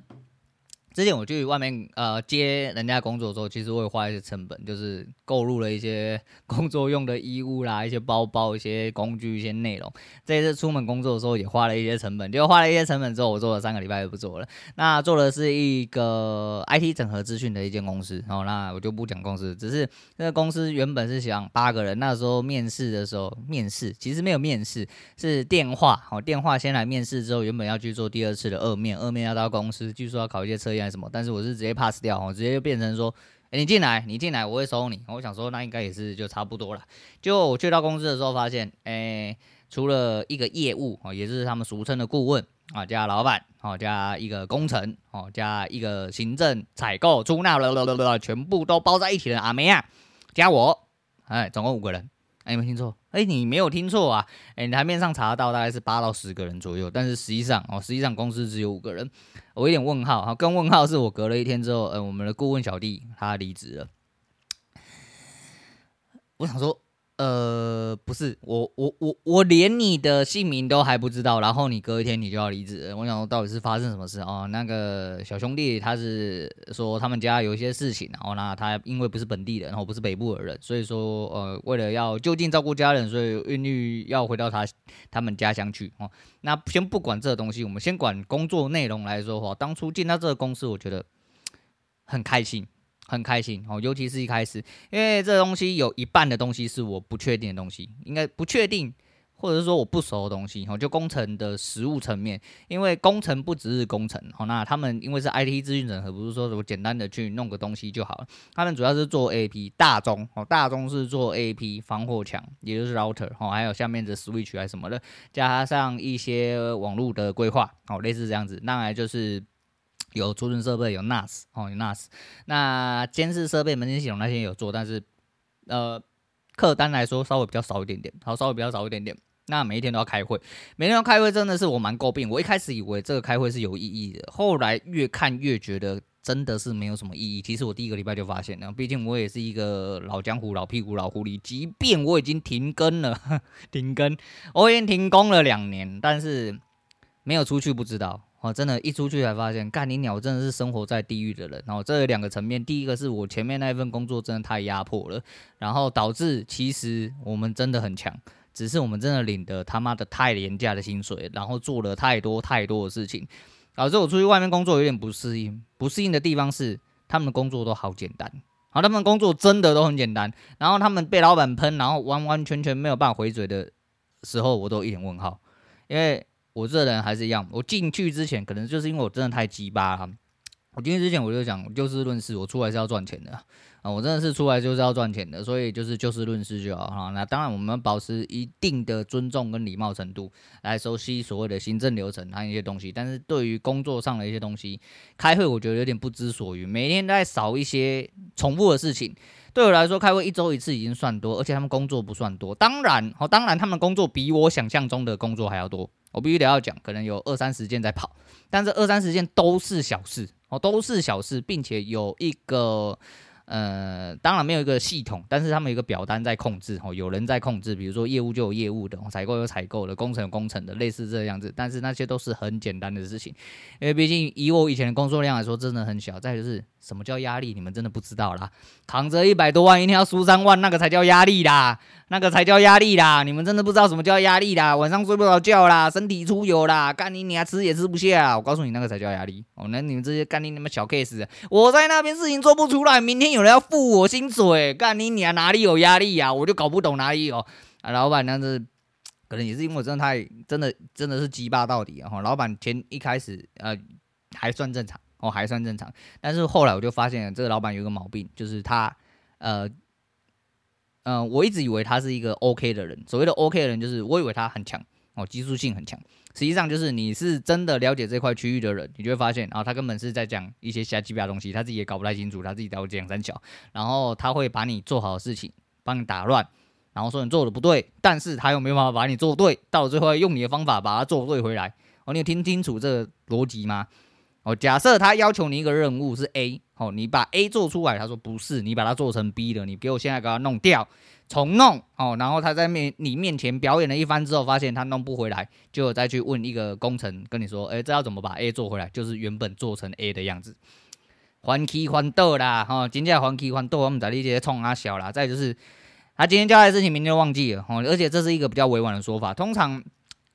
之前我去外面呃接人家工作的时候，其实我会花一些成本，就是购入了一些工作用的衣物啦，一些包包、一些工具、一些内容。这一次出门工作的时候也花了一些成本，就花了一些成本之后，我做了三个礼拜就不做了。那做的是一个 IT 整合资讯的一间公司，哦那我就不讲公司，只是那个公司原本是想八个人，那时候面试的时候面试其实没有面试，是电话，好电话先来面试之后，原本要去做第二次的二面，二面要到公司，据说要考一些测验。什么？但是我是直接 pass 掉，我直接就变成说，欸、你进来，你进来，我会收你。我想说，那应该也是就差不多了。就我去到公司的时候，发现，哎、除了一个业务哦，也是他们俗称的顾问啊，加老板哦，加一个工程哦，加一个行政、采购、出纳了了了了，全部都包在一起的阿梅亚，加我，哎，总共五个人。哎，有没听错？哎，你没有听错啊！哎，你台面上查到大概是八到十个人左右，但是实际上哦，实际上公司只有五个人。我有点问号，哈，跟问号是我隔了一天之后，呃，我们的顾问小弟他离职了。我想说。呃，不是，我我我我连你的姓名都还不知道，然后你隔一天你就要离职，我想说到底是发生什么事哦？那个小兄弟他是说他们家有一些事情，然后呢，他因为不是本地人，然后不是北部的人，所以说呃，为了要就近照顾家人，所以愿意要回到他他们家乡去哦。那先不管这个东西，我们先管工作内容来说话。当初进到这个公司，我觉得很开心。很开心哦，尤其是一开始，因为这东西有一半的东西是我不确定的东西，应该不确定，或者是说我不熟的东西哦，就工程的实务层面，因为工程不只是工程哦，那他们因为是 IT 资讯整合，不是说我简单的去弄个东西就好了，他们主要是做 AP 大中哦，大中是做 AP 防火墙，也就是 router 哦，还有下面的 switch 还是什么的，加上一些网络的规划哦，类似这样子，那来就是。有储存设备，有 NAS 哦，有 NAS。那监视设备、门禁系统那些有做，但是呃，客单来说稍微比较少一点点，好，稍微比较少一点点。那每一天都要开会，每天要开会，真的是我蛮诟病。我一开始以为这个开会是有意义的，后来越看越觉得真的是没有什么意义。其实我第一个礼拜就发现了，毕竟我也是一个老江湖、老屁股、老狐狸。即便我已经停更了，停更，我已经停工了两年，但是没有出去不知道。哦，真的，一出去才发现，干你鸟真的是生活在地狱的人。然后这两个层面，第一个是我前面那一份工作真的太压迫了，然后导致其实我们真的很强，只是我们真的领的他妈的太廉价的薪水，然后做了太多太多的事情，导致我出去外面工作有点不适应。不适应的地方是，他们的工作都好简单，好，他们工作真的都很简单，然后他们被老板喷，然后完完全全没有办法回嘴的时候，我都一脸问号，因为。我这人还是一样，我进去之前可能就是因为我真的太鸡巴了。我进去之前我就想就事论事，我出来是要赚钱的我真的是出来就是要赚钱的，所以就是就事论事就好哈。那当然我们保持一定的尊重跟礼貌程度来熟悉所谓的行政流程和一些东西，但是对于工作上的一些东西，开会我觉得有点不知所云，每天都在少一些重复的事情。对我来说，开会一周一次已经算多，而且他们工作不算多。当然，哦，当然他们工作比我想象中的工作还要多。我必须得要讲，可能有二三十件在跑，但这二三十件都是小事哦，都是小事，并且有一个呃，当然没有一个系统，但是他们有一个表单在控制哦，有人在控制，比如说业务就有业务的，采购有采购的，工程有工程的，类似这样子。但是那些都是很简单的事情，因为毕竟以我以前的工作量来说，真的很小。再就是什么叫压力？你们真的不知道啦！扛着一百多万，一天要输三万，那个才叫压力啦！那个才叫压力啦！你们真的不知道什么叫压力啦！晚上睡不着觉啦，身体出油啦，干你你还吃也吃不下！我告诉你，那个才叫压力哦！那你们这些干你那么小 case，我在那边事情做不出来，明天有人要付我薪水，干你你还哪里有压力呀？我就搞不懂哪里有啊！老板那是可能也是因为我真的太真的真的是鸡巴到底啊！老板前一开始呃还算正常。哦，还算正常，但是后来我就发现这个老板有一个毛病，就是他，呃，嗯、我一直以为他是一个 OK 的人。所谓的 OK 的人，就是我以为他很强，哦，技术性很强。实际上就是你是真的了解这块区域的人，你就会发现，啊、哦，他根本是在讲一些瞎鸡巴东西，他自己也搞不太清楚，他自己在讲三小，然后他会把你做好的事情帮你打乱，然后说你做的不对，但是他又没办法把你做对，到了最后用你的方法把它做对回来。哦，你有听清楚这个逻辑吗？哦，假设他要求你一个任务是 A，哦，你把 A 做出来，他说不是，你把它做成 B 的，你给我现在给他弄掉，重弄，哦，然后他在面你面前表演了一番之后，发现他弄不回来，就再去问一个工程，跟你说，哎，这要怎么把 A 做回来？就是原本做成 A 的样子，还起还倒啦，哈、哦，今天还起还倒，我们在理解冲啊小啦，再就是他今天交代的事情，明天就忘记了，哦，而且这是一个比较委婉的说法，通常。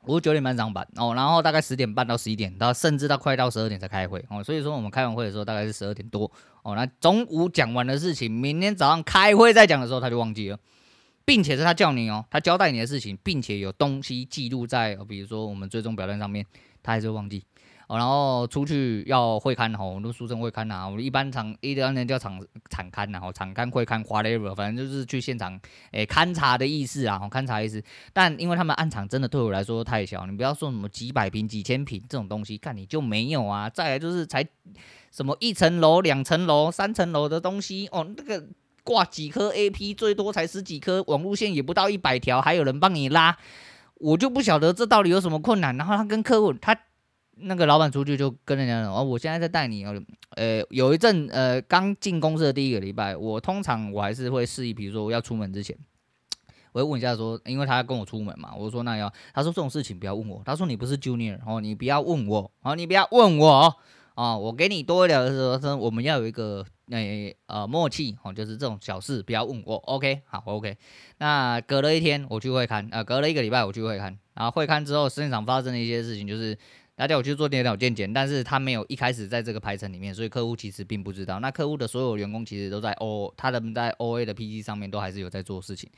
我九点半上班哦，然后大概十点半到十一点，到甚至到快到十二点才开会哦，所以说我们开完会的时候大概是十二点多哦。那中午讲完的事情，明天早上开会再讲的时候他就忘记了，并且是他叫你哦，他交代你的事情，并且有东西记录在，比如说我们最终表单上面，他还是会忘记。哦，然后出去要会勘吼，我们都俗称会勘呐。我们一般场一般人叫场场勘呐，吼，场勘会勘 whatever，反正就是去现场诶勘察的意思啊，勘察意思。但因为他们案场真的对我来说太小，你不要说什么几百平、几千平这种东西，看你就没有啊。再来就是才什么一层楼、两层楼、三层楼的东西哦，那个挂几颗 AP 最多才十几颗，网路线也不到一百条，还有人帮你拉，我就不晓得这到底有什么困难。然后他跟客户他。那个老板出去就跟人家说哦，我现在在带你。哦，呃，有一阵呃，刚进公司的第一个礼拜，我通常我还是会示意，比如说我要出门之前，我会问一下说，因为他要跟我出门嘛，我说那要，他说这种事情不要问我，他说你不是 junior 哦，你不要问我。哦，你不要问我哦，我给你多一点的时候，说我们要有一个诶呃默契哦，就是这种小事不要问我，OK 好 OK，那隔了一天我去会勘，呃，隔了一个礼拜我去会勘，然后会勘之后现场发生的一些事情就是。他叫我去做电脑健检，但是他没有一开始在这个排程里面，所以客户其实并不知道。那客户的所有员工其实都在 O，他的在 OA 的 P G 上面都还是有在做事情。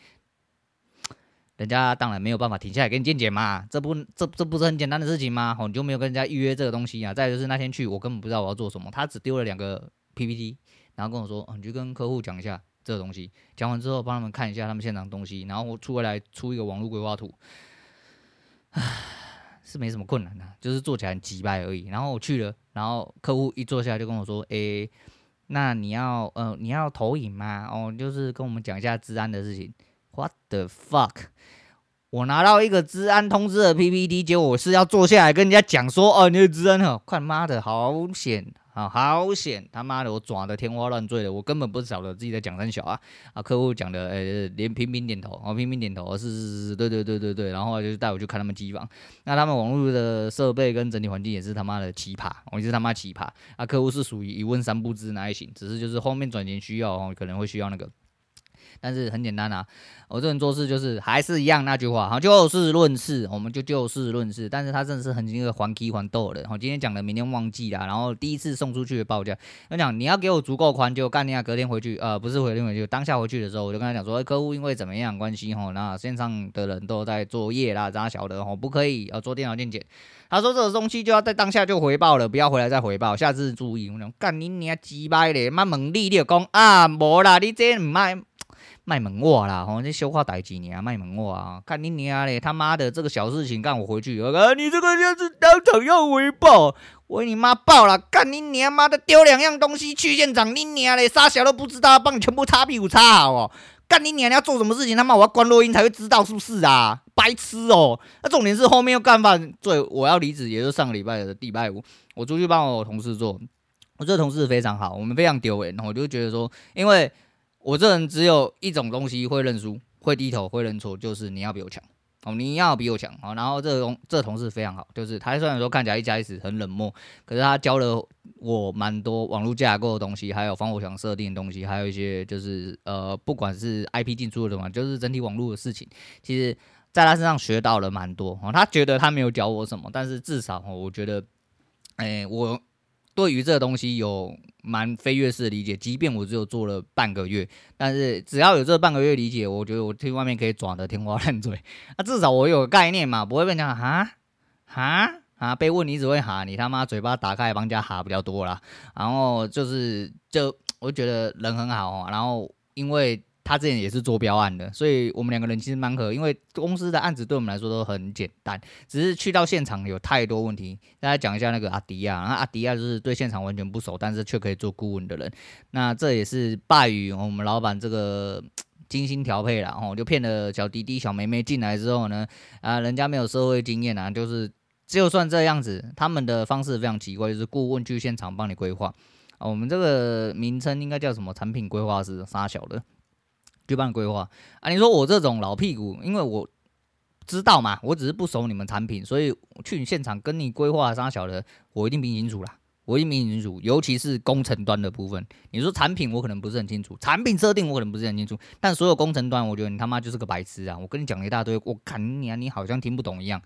人家当然没有办法停下来给你健检嘛，这不这这不是很简单的事情吗？哦，你就没有跟人家预约这个东西啊。再就是那天去，我根本不知道我要做什么，他只丢了两个 PPT，然后跟我说，哦，你就跟客户讲一下这个东西，讲完之后帮他们看一下他们现场东西，然后我出来出一个网络规划图。唉。是没什么困难的，就是做起来很急败而已。然后我去了，然后客户一坐下来就跟我说：“诶，那你要呃你要投影吗？哦，就是跟我们讲一下治安的事情。”What the fuck！我拿到一个治安通知的 PPT，结果我是要坐下来跟人家讲说：“哦，你的治安哦，快妈的好险。”啊，好险！他妈的，我转的天花乱坠的，我根本不晓得自己在讲三小啊！啊，客户讲的，呃、连频频点头，啊，频频点头，是是是，对对对对对，然后就带我去看他们机房，那他们网络的设备跟整体环境也是他妈的奇葩，我也是他妈奇葩啊！客户是属于一问三不知那一型，只是就是后面转型需要哦，可能会需要那个。但是很简单啊，我这人做事就是还是一样那句话，好，就事论事，我们就就事论事。但是他真的是很一个还击还斗的，哈，今天讲的明天忘记啦，然后第一次送出去的报价，我讲你要给我足够宽，就干你啊，隔天回去，呃，不是回天回去，当下回去的时候，我就跟他讲说，欸、客户因为怎么样关系，吼，那线上的人都在作业啦，咋晓得，吼，不可以，要做电脑健检。他说这个东西就要在当下就回报了，不要回来再回报，下次注意。我讲干你娘鸡掰咧，妈猛力你就讲啊，无啦，你这唔卖。卖萌话啦，吼，这修话歹几年啊，卖萌话啊，看你娘嘞，他妈的这个小事情干我回去，我说你这个就是当场要回报，我你妈爆了，干你娘妈的丢两样东西去现场，你娘嘞，傻小都不知道，帮你全部擦屁股擦好哦，干你娘你要做什么事情，他妈我要关录音才会知道是不是啊，白痴哦，那重点是后面又干饭，对，我要离职，也就上个礼拜的礼拜五，我出去帮我同事做，我这同事非常好，我们非常丢人，我就觉得说，因为。我这人只有一种东西会认输，会低头，会认错，就是你要比我强哦，你要比我强哦。然后这个这同事非常好，就是他虽然说看起来一开始很冷漠，可是他教了我蛮多网络架构的东西，还有防火墙设定的东西，还有一些就是呃，不管是 IP 进出的东西，就是整体网络的事情，其实在他身上学到了蛮多哦。他觉得他没有教我什么，但是至少哦，我觉得，哎，我。对于这个东西有蛮飞跃式的理解，即便我只有做了半个月，但是只要有这半个月理解，我觉得我去外面可以转得天花乱坠。那、啊、至少我有概念嘛，不会被讲哈哈啊，被问你只会哈，你他妈嘴巴打开帮人家哈比较多啦。然后就是就我觉得人很好，然后因为。他之前也是做标案的，所以我们两个人其实蛮合，因为公司的案子对我们来说都很简单，只是去到现场有太多问题。大家讲一下那个阿迪亚，那阿迪亚就是对现场完全不熟，但是却可以做顾问的人。那这也是败于我们老板这个精心调配了哦，就骗了小弟弟小妹妹进来之后呢，啊，人家没有社会经验啊，就是就算这样子，他们的方式非常奇怪，就是顾问去现场帮你规划。我们这个名称应该叫什么？产品规划师，杀小的。去帮你规划啊！你说我这种老屁股，因为我知道嘛，我只是不熟你们产品，所以去你现场跟你规划啥小的，我一定比你清楚啦，我一定比你清楚。尤其是工程端的部分，你说产品我可能不是很清楚，产品设定我可能不是很清楚，但所有工程端，我觉得你他妈就是个白痴啊！我跟你讲一大堆，我看你啊，你好像听不懂一样，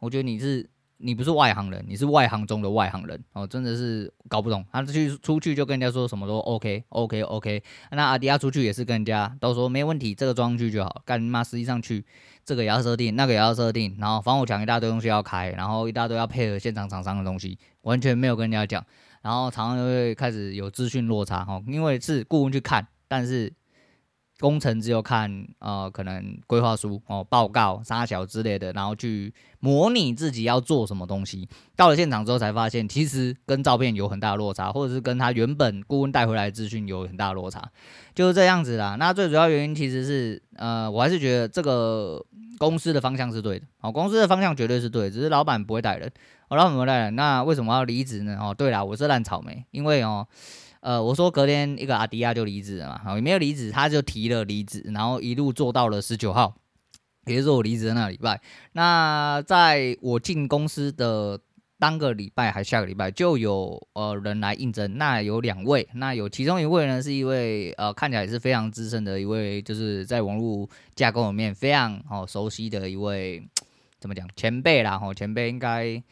我觉得你是。你不是外行人，你是外行中的外行人哦，真的是搞不懂。他去出去就跟人家说什么都 OK OK OK，那阿迪亚出去也是跟人家都说没问题，这个装上去就好。干嘛？实际上去这个也要设定，那个也要设定，然后防火墙一大堆东西要开，然后一大堆要配合现场厂商的东西，完全没有跟人家讲，然后常常就会开始有资讯落差哈，因为是顾问去看，但是。工程只有看呃，可能规划书哦、报告、沙小之类的，然后去模拟自己要做什么东西。到了现场之后才发现，其实跟照片有很大落差，或者是跟他原本顾问带回来的资讯有很大落差，就是这样子啦。那最主要原因其实是呃，我还是觉得这个公司的方向是对的，哦，公司的方向绝对是对，只是老板不会带人，哦，老板不会带人，那为什么要离职呢？哦，对啦，我是烂草莓，因为哦。呃我说隔天一个阿迪亚就离职了嘛，好，没有离职，他就提了离职，然后一路做到了十九号，也就是我离职的那个礼拜。那在我进公司的当个礼拜还下个礼拜，就有呃人来应征，那有两位，那有其中一位呢是一位呃看起来也是非常资深的一位，就是在网络架构里面非常哦熟悉的一位，怎么讲前辈啦，吼前辈应该。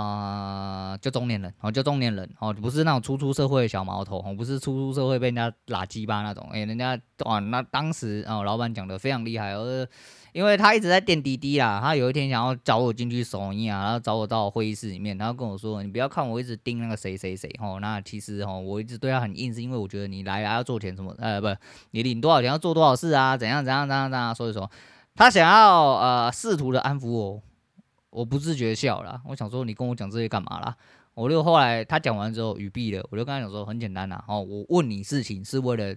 啊、就中年人哦，就中年人哦，不是那种初出社会的小毛头哦，不是初出社会被人家拉鸡巴那种，诶、人家哇，那当时哦，老板讲的非常厉害，呃，因为他一直在垫滴滴啦，他有一天想要找我进去首映啊，然后找我到会议室里面，然后跟我说，你不要看我一直盯那个谁谁谁哦，那其实哦，我一直对他很硬，是因为我觉得你来了要做钱什么，呃，不，你领多少钱要做多少事啊，怎样怎样怎样怎样，所以说他想要呃试图的安抚我。我不自觉笑了，我想说你跟我讲这些干嘛啦？我就后来他讲完之后语毕了，我就跟他讲说很简单呐，哦，我问你事情是为了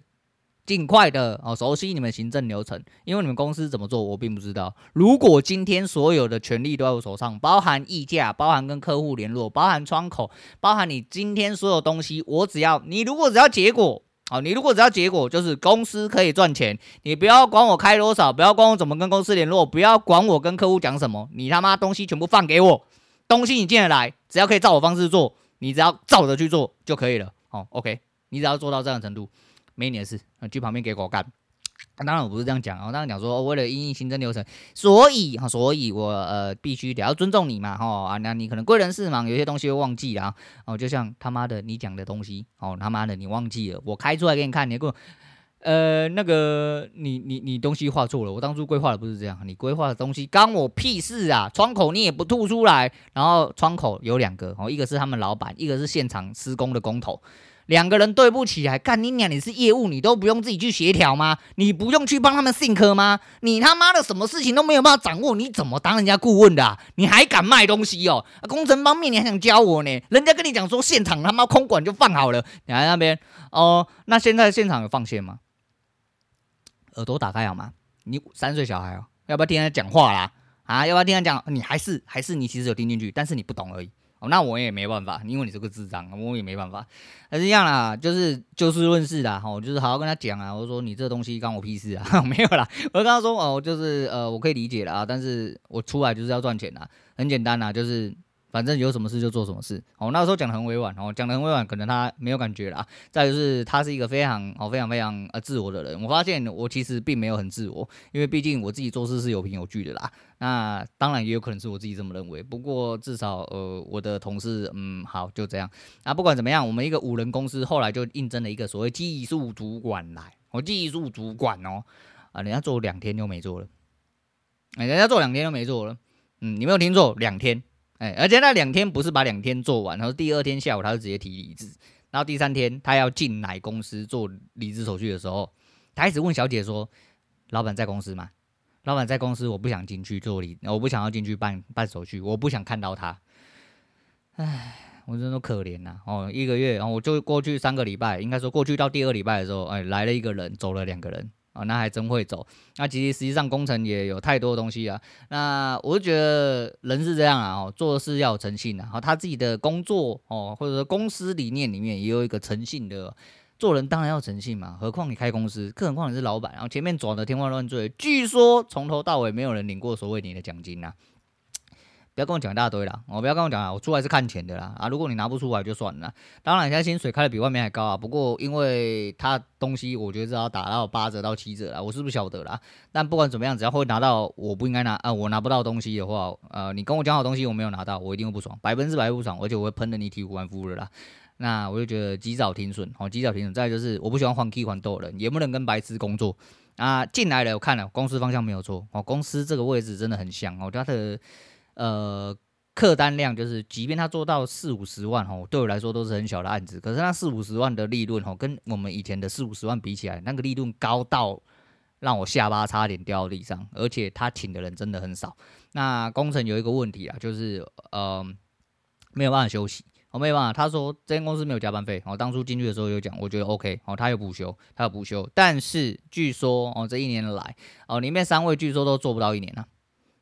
尽快的哦熟悉你们行政流程，因为你们公司怎么做我并不知道。如果今天所有的权利都在我手上，包含议价，包含跟客户联络，包含窗口，包含你今天所有东西，我只要你如果只要结果。好，你如果只要结果就是公司可以赚钱，你不要管我开多少，不要管我怎么跟公司联络，不要管我跟客户讲什么，你他妈东西全部放给我，东西你进得来，只要可以照我方式做，你只要照着去做就可以了。好，OK，你只要做到这样程度，没你的事，去旁边给我干。当然我不是这样讲，我当然讲说为了因应新增流程，所以哈，所以我呃必须得要尊重你嘛，哈啊，那你可能贵人事忙，有些东西会忘记啊，哦，就像他妈的你讲的东西，哦他妈的你忘记了，我开出来给你看，你给我，呃那个你你你东西画错了，我当初规划的不是这样，你规划的东西关我屁事啊，窗口你也不吐出来，然后窗口有两个，哦一个是他们老板，一个是现场施工的工头。两个人对不起来，干你娘！你是业务，你都不用自己去协调吗？你不用去帮他们 think 吗？你他妈的什么事情都没有办法掌握，你怎么当人家顾问的啊？你还敢卖东西哦？工程方面你还想教我呢？人家跟你讲说现场他妈空管就放好了，你还在那边哦？那现在现场有放线吗？耳朵打开好吗？你三岁小孩哦，要不要听他讲话啦？啊，要不要听他讲？你还是还是你其实有听进去，但是你不懂而已。哦，那我也没办法，因为你是个智障，我也没办法。还是一样啦，就是就事论事啦，哦，就是好好跟他讲啊。我说你这东西关我屁事啊，没有啦。我跟他说哦，就是呃，我可以理解啦，但是我出来就是要赚钱啦，很简单啦，就是。反正有什么事就做什么事哦。那个时候讲的很委婉哦，讲的很委婉，可能他没有感觉啦。再就是他是一个非常哦非常非常呃自我的人。我发现我其实并没有很自我，因为毕竟我自己做事是有凭有据的啦。那当然也有可能是我自己这么认为。不过至少呃我的同事嗯好就这样。那不管怎么样，我们一个五人公司后来就应征了一个所谓技术主管来。哦，技术主管哦啊，人家做两天就没做了。人家做两天就没做了。嗯，你没有听错，两天。哎，而且那两天不是把两天做完，然后第二天下午他就直接提离职，然后第三天他要进来公司做离职手续的时候，他一直问小姐说：“老板在公司吗？老板在公司，我不想进去做离，我不想要进去办办手续，我不想看到他。”哎，我真的可怜呐！哦，一个月，然后我就过去三个礼拜，应该说过去到第二礼拜的时候，哎，来了一个人，走了两个人。啊、那还真会走。那其实实际上工程也有太多东西啊。那我就觉得人是这样啊，哦，做事要有诚信啊。好，他自己的工作哦，或者说公司理念里面也有一个诚信的。做人当然要诚信嘛，何况你开公司，更何况你是老板。然后前面转的天花乱坠，据说从头到尾没有人领过所谓你的奖金呐、啊。不要跟我讲一大堆啦，我不要跟我讲啊，我出来是看钱的啦啊！如果你拿不出来就算了。当然，现在薪水开的比外面还高啊。不过，因为他东西我觉得是要打到八折到七折啦，我是不晓得啦。但不管怎么样，只要会拿到我不应该拿啊，我拿不到东西的话，呃，你跟我讲好东西我没有拿到，我一定会不爽，百分之百不爽，而且我会喷得你体无完肤的啦。那我就觉得及早停损，好，及早停损。再就是我不喜欢换 key 换豆人，也不能跟白痴工作啊。进来了，我看了公司方向没有错哦，公司这个位置真的很像哦，它的。呃，客单量就是，即便他做到四五十万吼，对我来说都是很小的案子。可是那四五十万的利润吼，跟我们以前的四五十万比起来，那个利润高到让我下巴差点掉地上。而且他请的人真的很少。那工程有一个问题啊，就是呃没有办法休息，我没有办法。他说这间公司没有加班费，我当初进去的时候有讲，我觉得 OK 哦，他有补休，他有补休。但是据说哦，这一年来哦，里面三位据说都做不到一年了。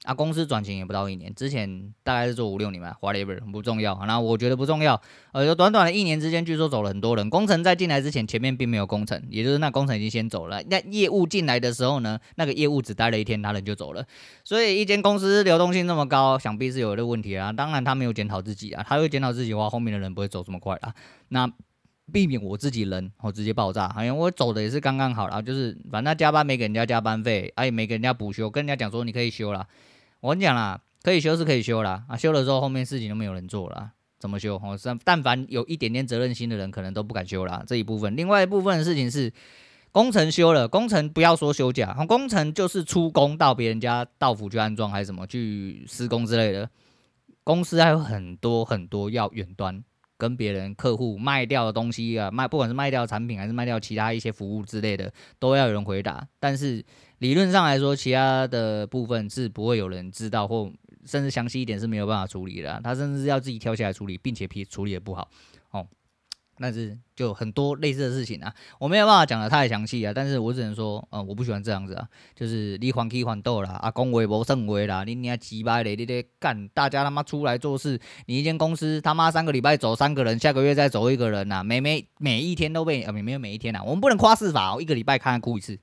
啊，公司转型也不到一年，之前大概是做五六年吧，whatever 不重要。那我觉得不重要。呃，有短短的一年之间，据说走了很多人。工程在进来之前，前面并没有工程，也就是那工程已经先走了。那业务进来的时候呢，那个业务只待了一天，他人就走了。所以一间公司流动性那么高，想必是有的问题啊。当然他没有检讨自己啊，他会检讨自己的话，后面的人不会走这么快啊。那避免我自己人我直接爆炸，好像我走的也是刚刚好啦，就是反正加班没给人家加班费，哎，没给人家补休，跟人家讲说你可以休了。我跟你讲啦，可以修是可以修啦，啊，修了之后后面事情都没有人做了，怎么修？哦，但凡有一点点责任心的人，可能都不敢修啦。这一部分，另外一部分的事情是，工程修了，工程不要说休假，工程就是出工到别人家到府去安装还是什么去施工之类的，公司还有很多很多要远端跟别人客户卖掉的东西啊，卖不管是卖掉产品还是卖掉其他一些服务之类的，都要有人回答，但是。理论上来说，其他的部分是不会有人知道，或甚至详细一点是没有办法处理的。他甚至要自己挑起来处理，并且批处理也不好。哦，但是就很多类似的事情啊，我没有办法讲得太详细啊。但是我只能说，嗯，我不喜欢这样子啊，就是你还起还斗啦，啊，讲话无算话啦，你你鸡巴嘞，你得干，大家他妈出来做事，你一间公司他妈三个礼拜走三个人，下个月再走一个人呐、啊，每每每一天都被啊，没没有每一天呐、啊，我们不能夸饰法哦，一个礼拜看看哭一次。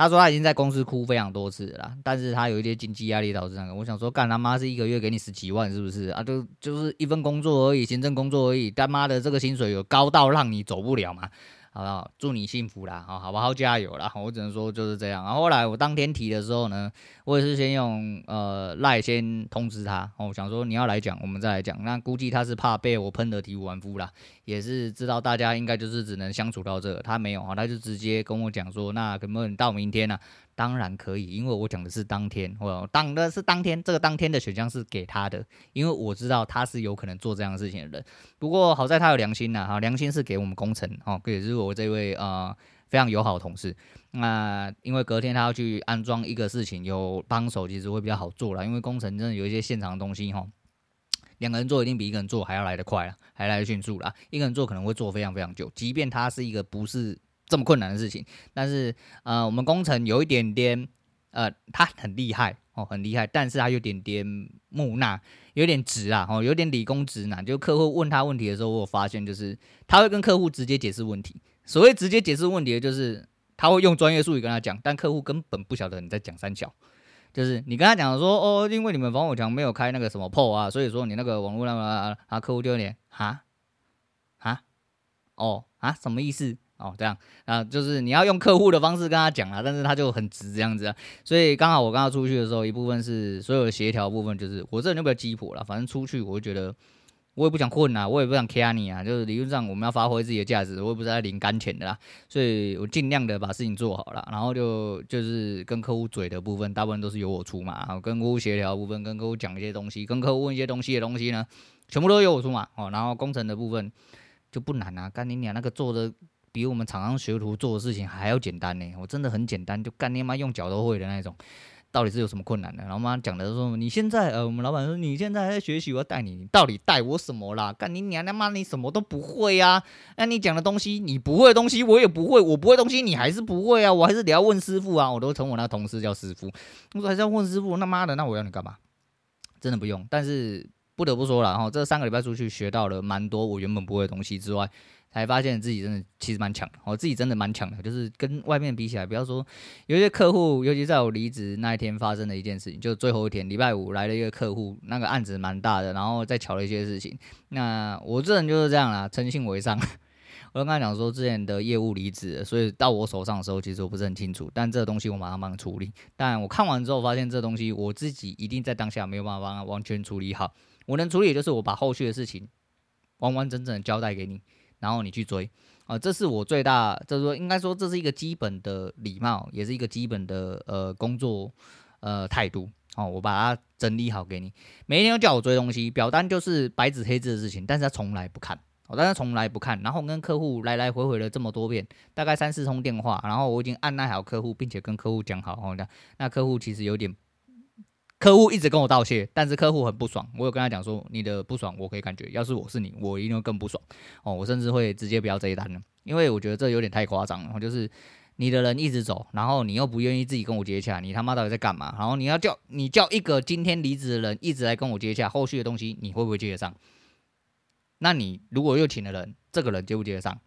他说他已经在公司哭非常多次了，但是他有一些经济压力导致那个。我想说，干他妈是一个月给你十几万，是不是啊？就就是一份工作而已，行政工作而已，他妈的这个薪水有高到让你走不了吗？好不好？祝你幸福啦，好，好不好？加油啦！我只能说就是这样。然后后来我当天提的时候呢，我也是先用呃赖先通知他，我想说你要来讲，我们再来讲。那估计他是怕被我喷得体无完肤啦，也是知道大家应该就是只能相处到这，他没有啊，他就直接跟我讲说，那可不可以到明天呢？当然可以，因为我讲的是当天，我当的是当天，这个当天的选项是给他的，因为我知道他是有可能做这样的事情的人。不过好在他有良心呐，哈，良心是给我们工程，哦，也是我这位呃非常友好的同事。那因为隔天他要去安装一个事情，有帮手其实会比较好做了，因为工程真的有一些现场的东西哈，两个人做一定比一个人做还要来得快了，还来得迅速啦。一个人做可能会做非常非常久，即便他是一个不是。这么困难的事情，但是呃，我们工程有一点点，呃，他很厉害哦，很厉害，但是他有点点木讷，有点直啊，哦，有点理工直男。就客户问他问题的时候，我有发现就是他会跟客户直接解释问题。所谓直接解释问题的就是他会用专业术语跟他讲，但客户根本不晓得你在讲三角。就是你跟他讲说哦，因为你们防火墙没有开那个什么 PO 啊，所以说你那个网络那么啊，客户就有点哈哈哦啊什么意思？哦，这样。啊，就是你要用客户的方式跟他讲啊，但是他就很直这样子啊，所以刚好我刚刚出去的时候，一部分是所有的协调部分，就是我这人就比较鸡婆了，反正出去我就觉得我也不想混啊，我也不想 care 你啊，就是理论上我们要发挥自己的价值，我也不是在领干钱的啦，所以我尽量的把事情做好了，然后就就是跟客户嘴的部分，大部分都是由我出嘛，然后跟客户协调部分，跟客户讲一些东西，跟客户问一些东西的东西呢，全部都由我出嘛，哦，然后工程的部分就不难啊，干你娘那个做的。比我们厂商学徒做的事情还要简单呢，我真的很简单，就干你妈用脚都会的那种，到底是有什么困难的？然后妈讲的说，你现在呃，我们老板说你现在还在学习，我要带你，你到底带我什么啦？干你娘他妈，你什么都不会啊？那你讲的东西，你不会的东西我也不会，我不会东西你还是不会啊？我还是得要问师傅啊，我都从我那同事叫师傅，我说还是要问师傅，那妈的，那我要你干嘛？真的不用，但是不得不说了哈，这三个礼拜出去学到了蛮多我原本不会的东西之外。才发现自己真的其实蛮强的，我自己真的蛮强的，就是跟外面比起来，不要说有些客户，尤其在我离职那一天发生的一件事情，就最后一天礼拜五来了一个客户，那个案子蛮大的，然后再乔了一些事情。那我这人就是这样啦，诚信为上。我刚刚讲说之前的业务离职，所以到我手上的时候，其实我不是很清楚，但这个东西我马上帮他处理。但我看完之后发现，这东西我自己一定在当下没有办法完全处理好。我能处理，就是我把后续的事情完完整整交代给你。然后你去追啊，这是我最大，就是说应该说这是一个基本的礼貌，也是一个基本的呃工作呃态度。哦，我把它整理好给你，每一天都叫我追东西，表单就是白纸黑字的事情，但是他从来不看，我但是从来不看。然后跟客户来来回回了这么多遍，大概三四通电话，然后我已经按捺好客户，并且跟客户讲好，哦，那那客户其实有点。客户一直跟我道谢，但是客户很不爽。我有跟他讲说，你的不爽我可以感觉，要是我是你，我一定会更不爽。哦，我甚至会直接不要这一单了，因为我觉得这有点太夸张了。就是你的人一直走，然后你又不愿意自己跟我接洽，你他妈到底在干嘛？然后你要叫你叫一个今天离职的人一直来跟我接洽，后续的东西你会不会接得上？那你如果又请了人，这个人接不接得上？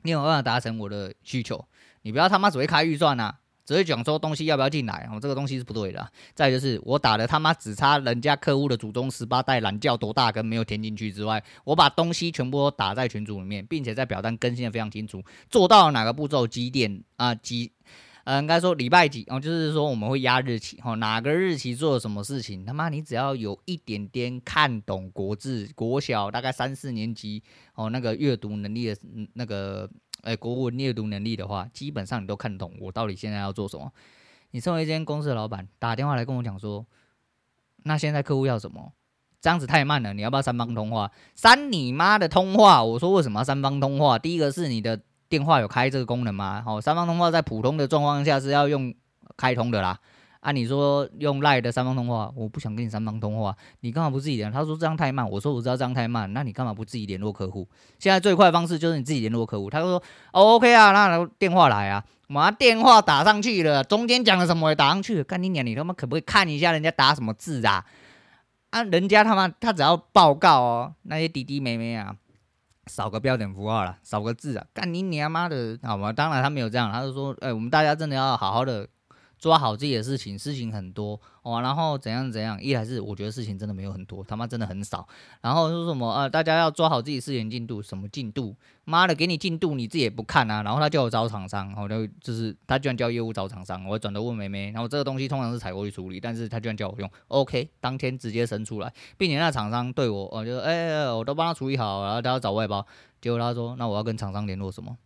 你有没有办法达成我的需求？你不要他妈只会开预算啊！只会讲说东西要不要进来，哦，这个东西是不对的。再就是我打的他妈只差人家客户的祖宗十八代懒觉多大根没有填进去之外，我把东西全部都打在群组里面，并且在表单更新的非常清楚，做到哪个步骤几点啊几，呃应该说礼拜几哦，就是说我们会压日期哦，哪个日期做了什么事情，他妈你只要有一点点看懂国字，国小大概三四年级哦那个阅读能力的那个。哎、国文阅读能力的话，基本上你都看得懂我到底现在要做什么。你身为一间公司的老板，打电话来跟我讲说，那现在客户要什么？这样子太慢了，你要不要三方通话？三你妈的通话！我说为什么要三方通话？第一个是你的电话有开这个功能吗？好，三方通话在普通的状况下是要用开通的啦。按、啊、你说用赖的三方通话，我不想跟你三方通话，你干嘛不自己联？他说这样太慢，我说我知道这样太慢，那你干嘛不自己联络客户？现在最快方式就是你自己联络客户。他就说哦，OK 啊，那电话来啊，我把电话打上去了，中间讲了什么也打上去了，干你娘，你他妈可不可以看一下人家打什么字啊？啊，人家他妈他只要报告哦，那些弟弟妹妹啊，少个标点符号了，少个字啊，干你娘妈的，好吗？当然他没有这样，他就说，哎，我们大家真的要好好的。抓好自己的事情，事情很多哦，然后怎样怎样，一来是我觉得事情真的没有很多，他妈真的很少。然后说什么啊，大家要抓好自己事情进度，什么进度？妈的，给你进度你自己也不看啊。然后他叫我找厂商，然后就就是他居然叫业务找厂商，我转头问妹妹，然后这个东西通常是采购去处理，但是他居然叫我用，OK，当天直接生出来，并且那厂商对我，我就哎，我都帮他处理好，然后他要找外包，结果他说，那我要跟厂商联络什么？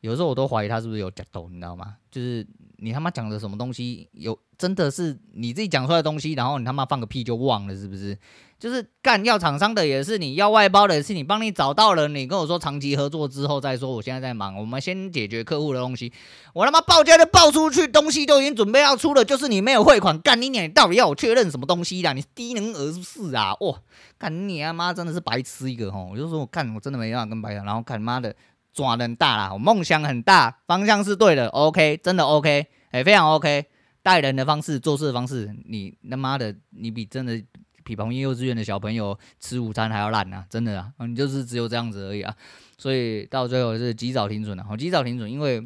有时候我都怀疑他是不是有假抖，你知道吗？就是。你他妈讲的什么东西？有真的是你自己讲出来的东西，然后你他妈放个屁就忘了，是不是？就是干要厂商的也是你，要外包的也是你，帮你找到了，你跟我说长期合作之后再说。我现在在忙，我们先解决客户的东西。我他妈报价就报出去，东西都已经准备要出了，就是你没有汇款。干你娘！你到底要我确认什么东西啦？你低能儿是啊？哇！干你他妈真的是白痴一个吼！我就说我干，我真的没办法跟白讲，然后干妈的。抓人大啦，我梦想很大，方向是对的，OK，真的 OK，哎、非常 OK，待人的方式、做事的方式，你他妈的，你比真的比旁边幼稚园的小朋友吃午餐还要烂啊！真的啊，你就是只有这样子而已啊。所以到最后是及早停准了，好，及早停准，因为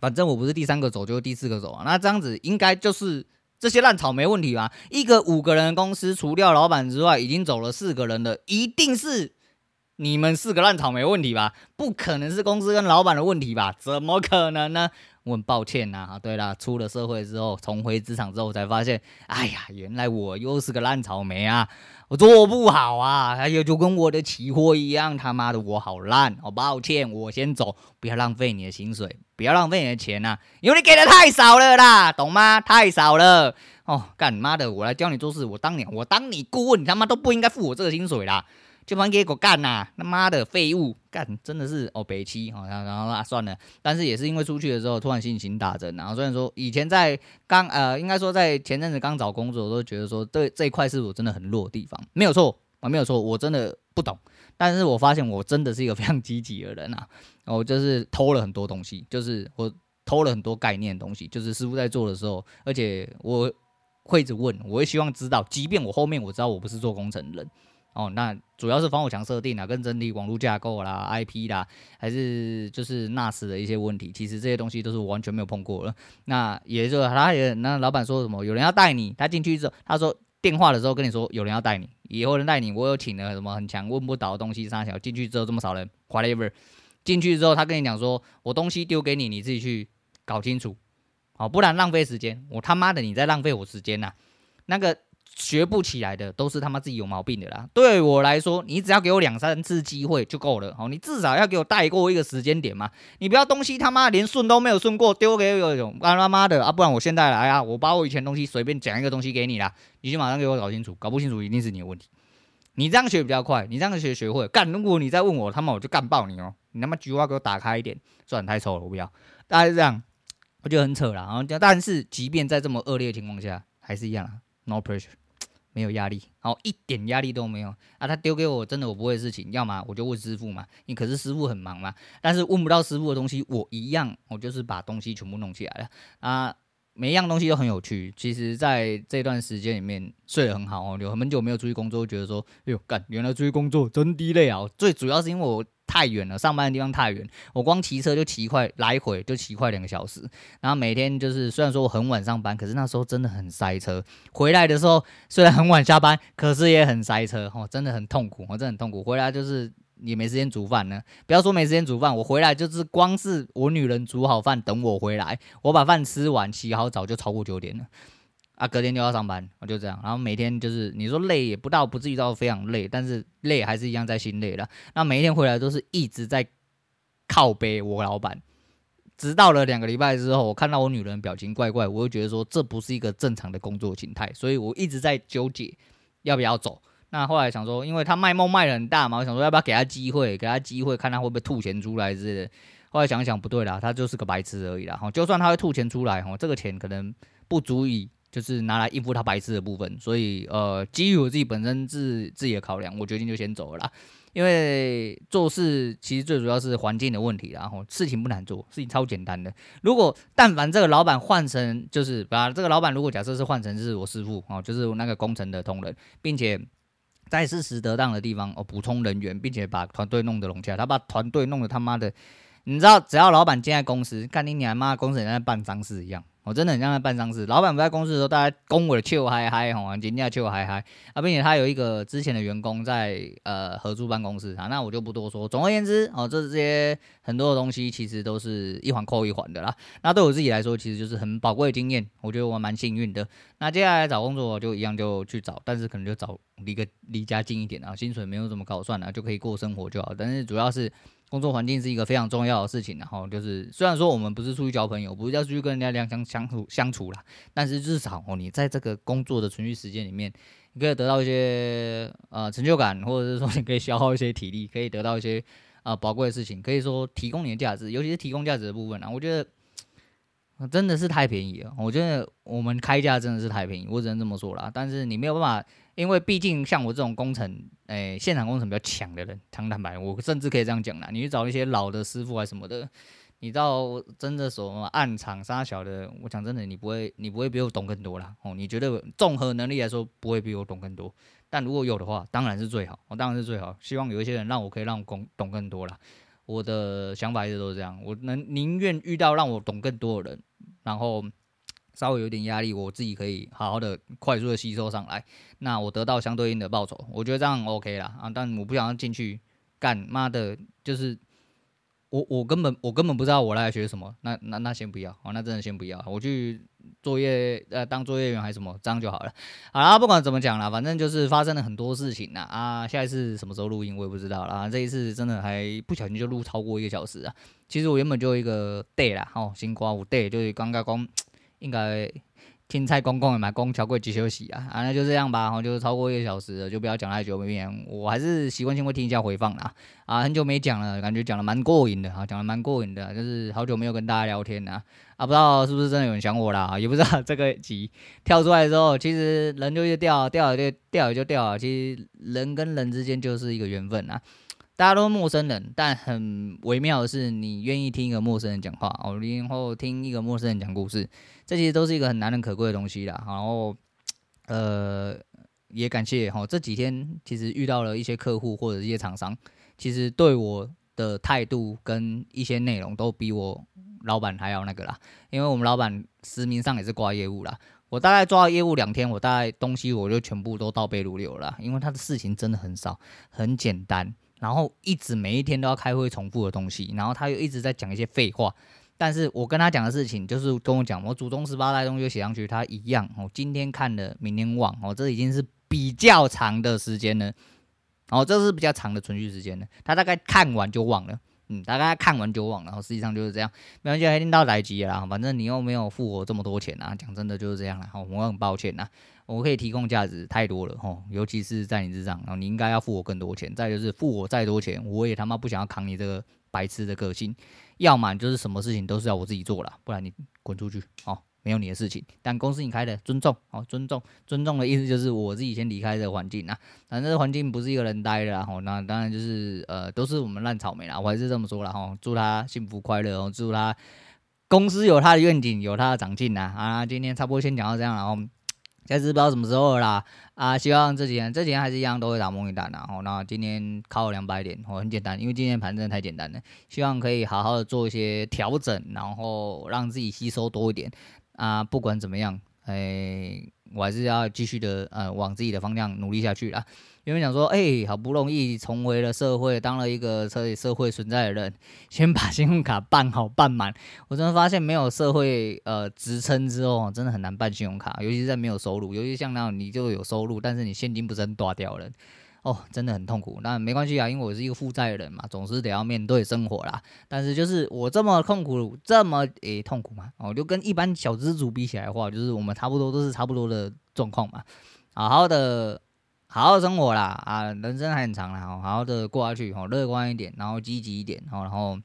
反正我不是第三个走，就是第四个走啊。那这样子应该就是这些烂草没问题吧？一个五个人的公司，除掉老板之外，已经走了四个人的，一定是。你们四个烂草莓问题吧？不可能是公司跟老板的问题吧？怎么可能呢？我很抱歉呐。啊，对了，出了社会之后，重回职场之后，才发现，哎呀，原来我又是个烂草莓啊！我做不好啊，还有就跟我的期货一样，他妈的我好烂，好抱歉，我先走，不要浪费你的薪水，不要浪费你的钱呐，因为你给的太少了啦，懂吗？太少了哦，干你妈的，我来教你做事，我当年我当你顾问，你他妈都不应该付我这个薪水啦。就把给我干呐！他妈的废物，干真的是哦北七好像然后啊算了，但是也是因为出去的时候突然心情大增，然后虽然说以前在刚呃应该说在前阵子刚找工作，我都觉得说对这一块是我真的很弱的地方，没有错啊没有错，我真的不懂，但是我发现我真的是一个非常积极的人啊，我就是偷了很多东西，就是我偷了很多概念的东西，就是师傅在做的时候，而且我会一直问，我会希望知道，即便我后面我知道我不是做工程的人。哦，那主要是防火墙设定啊，跟整体网络架构啦、IP 啦，还是就是 NAS 的一些问题，其实这些东西都是我完全没有碰过的。那也就他也那老板说什么，有人要带你，他进去之后，他说电话的时候跟你说有人要带你，以后人带你，我有请了什么很强问不倒的东西，三小进去之后这么少人，whatever，进去之后他跟你讲说，我东西丢给你，你自己去搞清楚，好，不然浪费时间，我他妈的你在浪费我时间呐、那个。学不起来的都是他妈自己有毛病的啦。对我来说，你只要给我两三次机会就够了。好，你至少要给我带过一个时间点嘛。你不要东西他妈连顺都没有顺过，丢给我一种干他妈的啊！不然我现在来啊，我把我以前东西随便讲一个东西给你啦，你就马上给我搞清楚，搞不清楚一定是你的问题。你这样学比较快，你这样学学会干。如果你再问我他妈，我就干爆你哦！你他妈菊花给我打开一点，算太臭了，我不要。大概是这样，我觉得很扯啦。然后，但是即便在这么恶劣的情况下，还是一样啊，no pressure。没有压力，好，一点压力都没有啊！他丢给我真的我不会事情，要么我就问师傅嘛，你可是师傅很忙嘛，但是问不到师傅的东西，我一样，我就是把东西全部弄起来了啊！每一样东西都很有趣。其实在这段时间里面睡得很好哦，有很久没有出去工作，觉得说，哎呦干，原来出去工作真的累啊！最主要是因为我。太远了，上班的地方太远，我光骑车就骑快来回就骑快两个小时。然后每天就是虽然说我很晚上班，可是那时候真的很塞车。回来的时候虽然很晚下班，可是也很塞车，哦，真的很痛苦，我真的很痛苦。回来就是也没时间煮饭呢，不要说没时间煮饭，我回来就是光是我女人煮好饭等我回来，我把饭吃完洗好澡就超过九点了。啊，隔天就要上班，我就这样，然后每天就是你说累也不到，不至于到非常累，但是累还是一样在心累了。那每一天回来都是一直在靠背我老板，直到了两个礼拜之后，我看到我女人表情怪怪，我就觉得说这不是一个正常的工作形态，所以我一直在纠结要不要走。那后来想说，因为他卖梦卖得很大嘛，我想说要不要给他机会，给他机会看他会不会吐钱出来之类的。后来想想不对啦，他就是个白痴而已啦。哈，就算他会吐钱出来，哈，这个钱可能不足以。就是拿来应付他白痴的部分，所以呃，基于我自己本身自自己的考量，我决定就先走了啦。因为做事其实最主要是环境的问题，然后事情不难做，事情超简单的。如果但凡这个老板换成就是把这个老板如果假设是换成是我师傅哦，就是那个工程的同仁，并且在事实得当的地方哦补充人员，并且把团队弄得融洽，他把团队弄得他妈的，你知道，只要老板进在公司，看你你还妈公司人在办丧事一样。我真的很像在办丧事，老板不在公司的时候，大家恭维的笑嗨嗨吼，人家笑嗨嗨啊，并且他有一个之前的员工在呃合租办公室啊，那我就不多说。总而言之，哦，这些很多的东西其实都是一环扣一环的啦。那对我自己来说，其实就是很宝贵的经验，我觉得我蛮幸运的。那接下来找工作就一样就去找，但是可能就找离个离家近一点啊，薪水没有这么高，算了，就可以过生活就好。但是主要是。工作环境是一个非常重要的事情，然后就是虽然说我们不是出去交朋友，不是要出去跟人家两相相处相处啦，但是至少哦，你在这个工作的存续时间里面，你可以得到一些呃成就感，或者是说你可以消耗一些体力，可以得到一些啊宝贵的事情，可以说提供你的价值，尤其是提供价值的部分啊，我觉得真的是太便宜了。我觉得我们开价真的是太便宜，我只能这么说啦。但是你没有办法。因为毕竟像我这种工程，诶、现场工程比较强的人，坦坦白，我甚至可以这样讲啦。你去找一些老的师傅啊什么的，你到真的什么暗场杀小的，我讲真的，你不会，你不会比我懂更多啦。哦。你觉得综合能力来说不会比我懂更多，但如果有的话，当然是最好，我当然是最好。希望有一些人让我可以让我懂懂更多啦。我的想法一直都是这样，我能宁愿遇到让我懂更多的人，然后稍微有点压力，我自己可以好好的快速的吸收上来，那我得到相对应的报酬，我觉得这样 OK 啦啊。但我不想要进去干，妈的，就是。我我根本我根本不知道我来学什么，那那那先不要哦，那真的先不要，我去作业呃当作业员还是什么，这样就好了。好啦，不管怎么讲啦，反正就是发生了很多事情呐啊，下一次什么时候录音我也不知道啦，这一次真的还不小心就录超过一个小时啊。其实我原本就一个 day 啦，哦，新瓜五 day 就是刚刚讲应该。听蔡公公的嘛，公桥贵急休息啊，啊，那就这样吧，哈，就是超过一个小时了，就不要讲太久，没变。我还是习惯性会听一下回放啦，啊，很久没讲了，感觉讲的蛮过瘾的，哈，讲的蛮过瘾的，就是好久没有跟大家聊天了，啊，不知道是不是真的有人想我啦，也不知道 这个集跳出来之后，其实人就一直掉，掉也就掉也就掉，其实人跟人之间就是一个缘分啊。大家都陌生人，但很微妙的是，你愿意听一个陌生人讲话哦，然后听一个陌生人讲故事，这其实都是一个很难能可贵的东西啦。然后，呃，也感谢哈，这几天其实遇到了一些客户或者一些厂商，其实对我的态度跟一些内容都比我老板还要那个啦。因为我们老板实名上也是挂业务啦，我大概抓业务两天，我大概东西我就全部都倒背如流了，因为他的事情真的很少，很简单。然后一直每一天都要开会重复的东西，然后他又一直在讲一些废话，但是我跟他讲的事情就是跟我讲，我祖宗十八代东西写上去，他一样哦。今天看了，明天忘哦，这已经是比较长的时间了，哦，这是比较长的存续时间了。他大概看完就忘了，嗯，大概看完就忘了，然后实际上就是这样，没关系，一定到来急了啦，反正你又没有付我这么多钱啊，讲真的就是这样了，好，我很抱歉呐。我可以提供价值太多了吼，尤其是在你之上，然后你应该要付我更多钱。再就是付我再多钱，我也他妈不想要扛你这个白痴的个性。要么就是什么事情都是要我自己做了，不然你滚出去哦，没有你的事情。但公司你开的，尊重哦，尊重，尊重的意思就是我自己先离开这个环境啊。反正环境不是一个人待的啦，吼，那当然就是呃，都是我们烂草莓啦。我还是这么说啦，吼，祝他幸福快乐哦，祝他公司有他的愿景，有他的长进呐。啊，今天差不多先讲到这样，然后。现在是不知道什么时候啦，啊，希望这几天这几天还是一样都会打梦一单的然后那今天靠两百点，哦，很简单，因为今天盘真的太简单了，希望可以好好的做一些调整，然后让自己吸收多一点。啊，不管怎么样，哎，我还是要继续的呃往自己的方向努力下去啦。原本想说，哎、好不容易重回了社会，当了一个社社会存在的人，先把信用卡办好办满。我真的发现，没有社会呃职称之后，真的很难办信用卡，尤其是在没有收入，尤其像那种你就有收入，但是你现金不是很大掉了，哦，真的很痛苦。那没关系啊，因为我是一个负债人嘛，总是得要面对生活啦。但是就是我这么痛苦，这么诶、痛苦嘛，哦，就跟一般小资族比起来的话，就是我们差不多都是差不多的状况嘛，好好的。好好生活啦，啊，人生还很长啦，好好的过下去，哦，乐观一点，然后积极一点，然后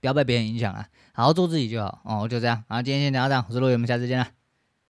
不要被别人影响啊，好好做自己就好，哦，就这样，啊，今天先聊到这，我是陆伟，我们下次见啦。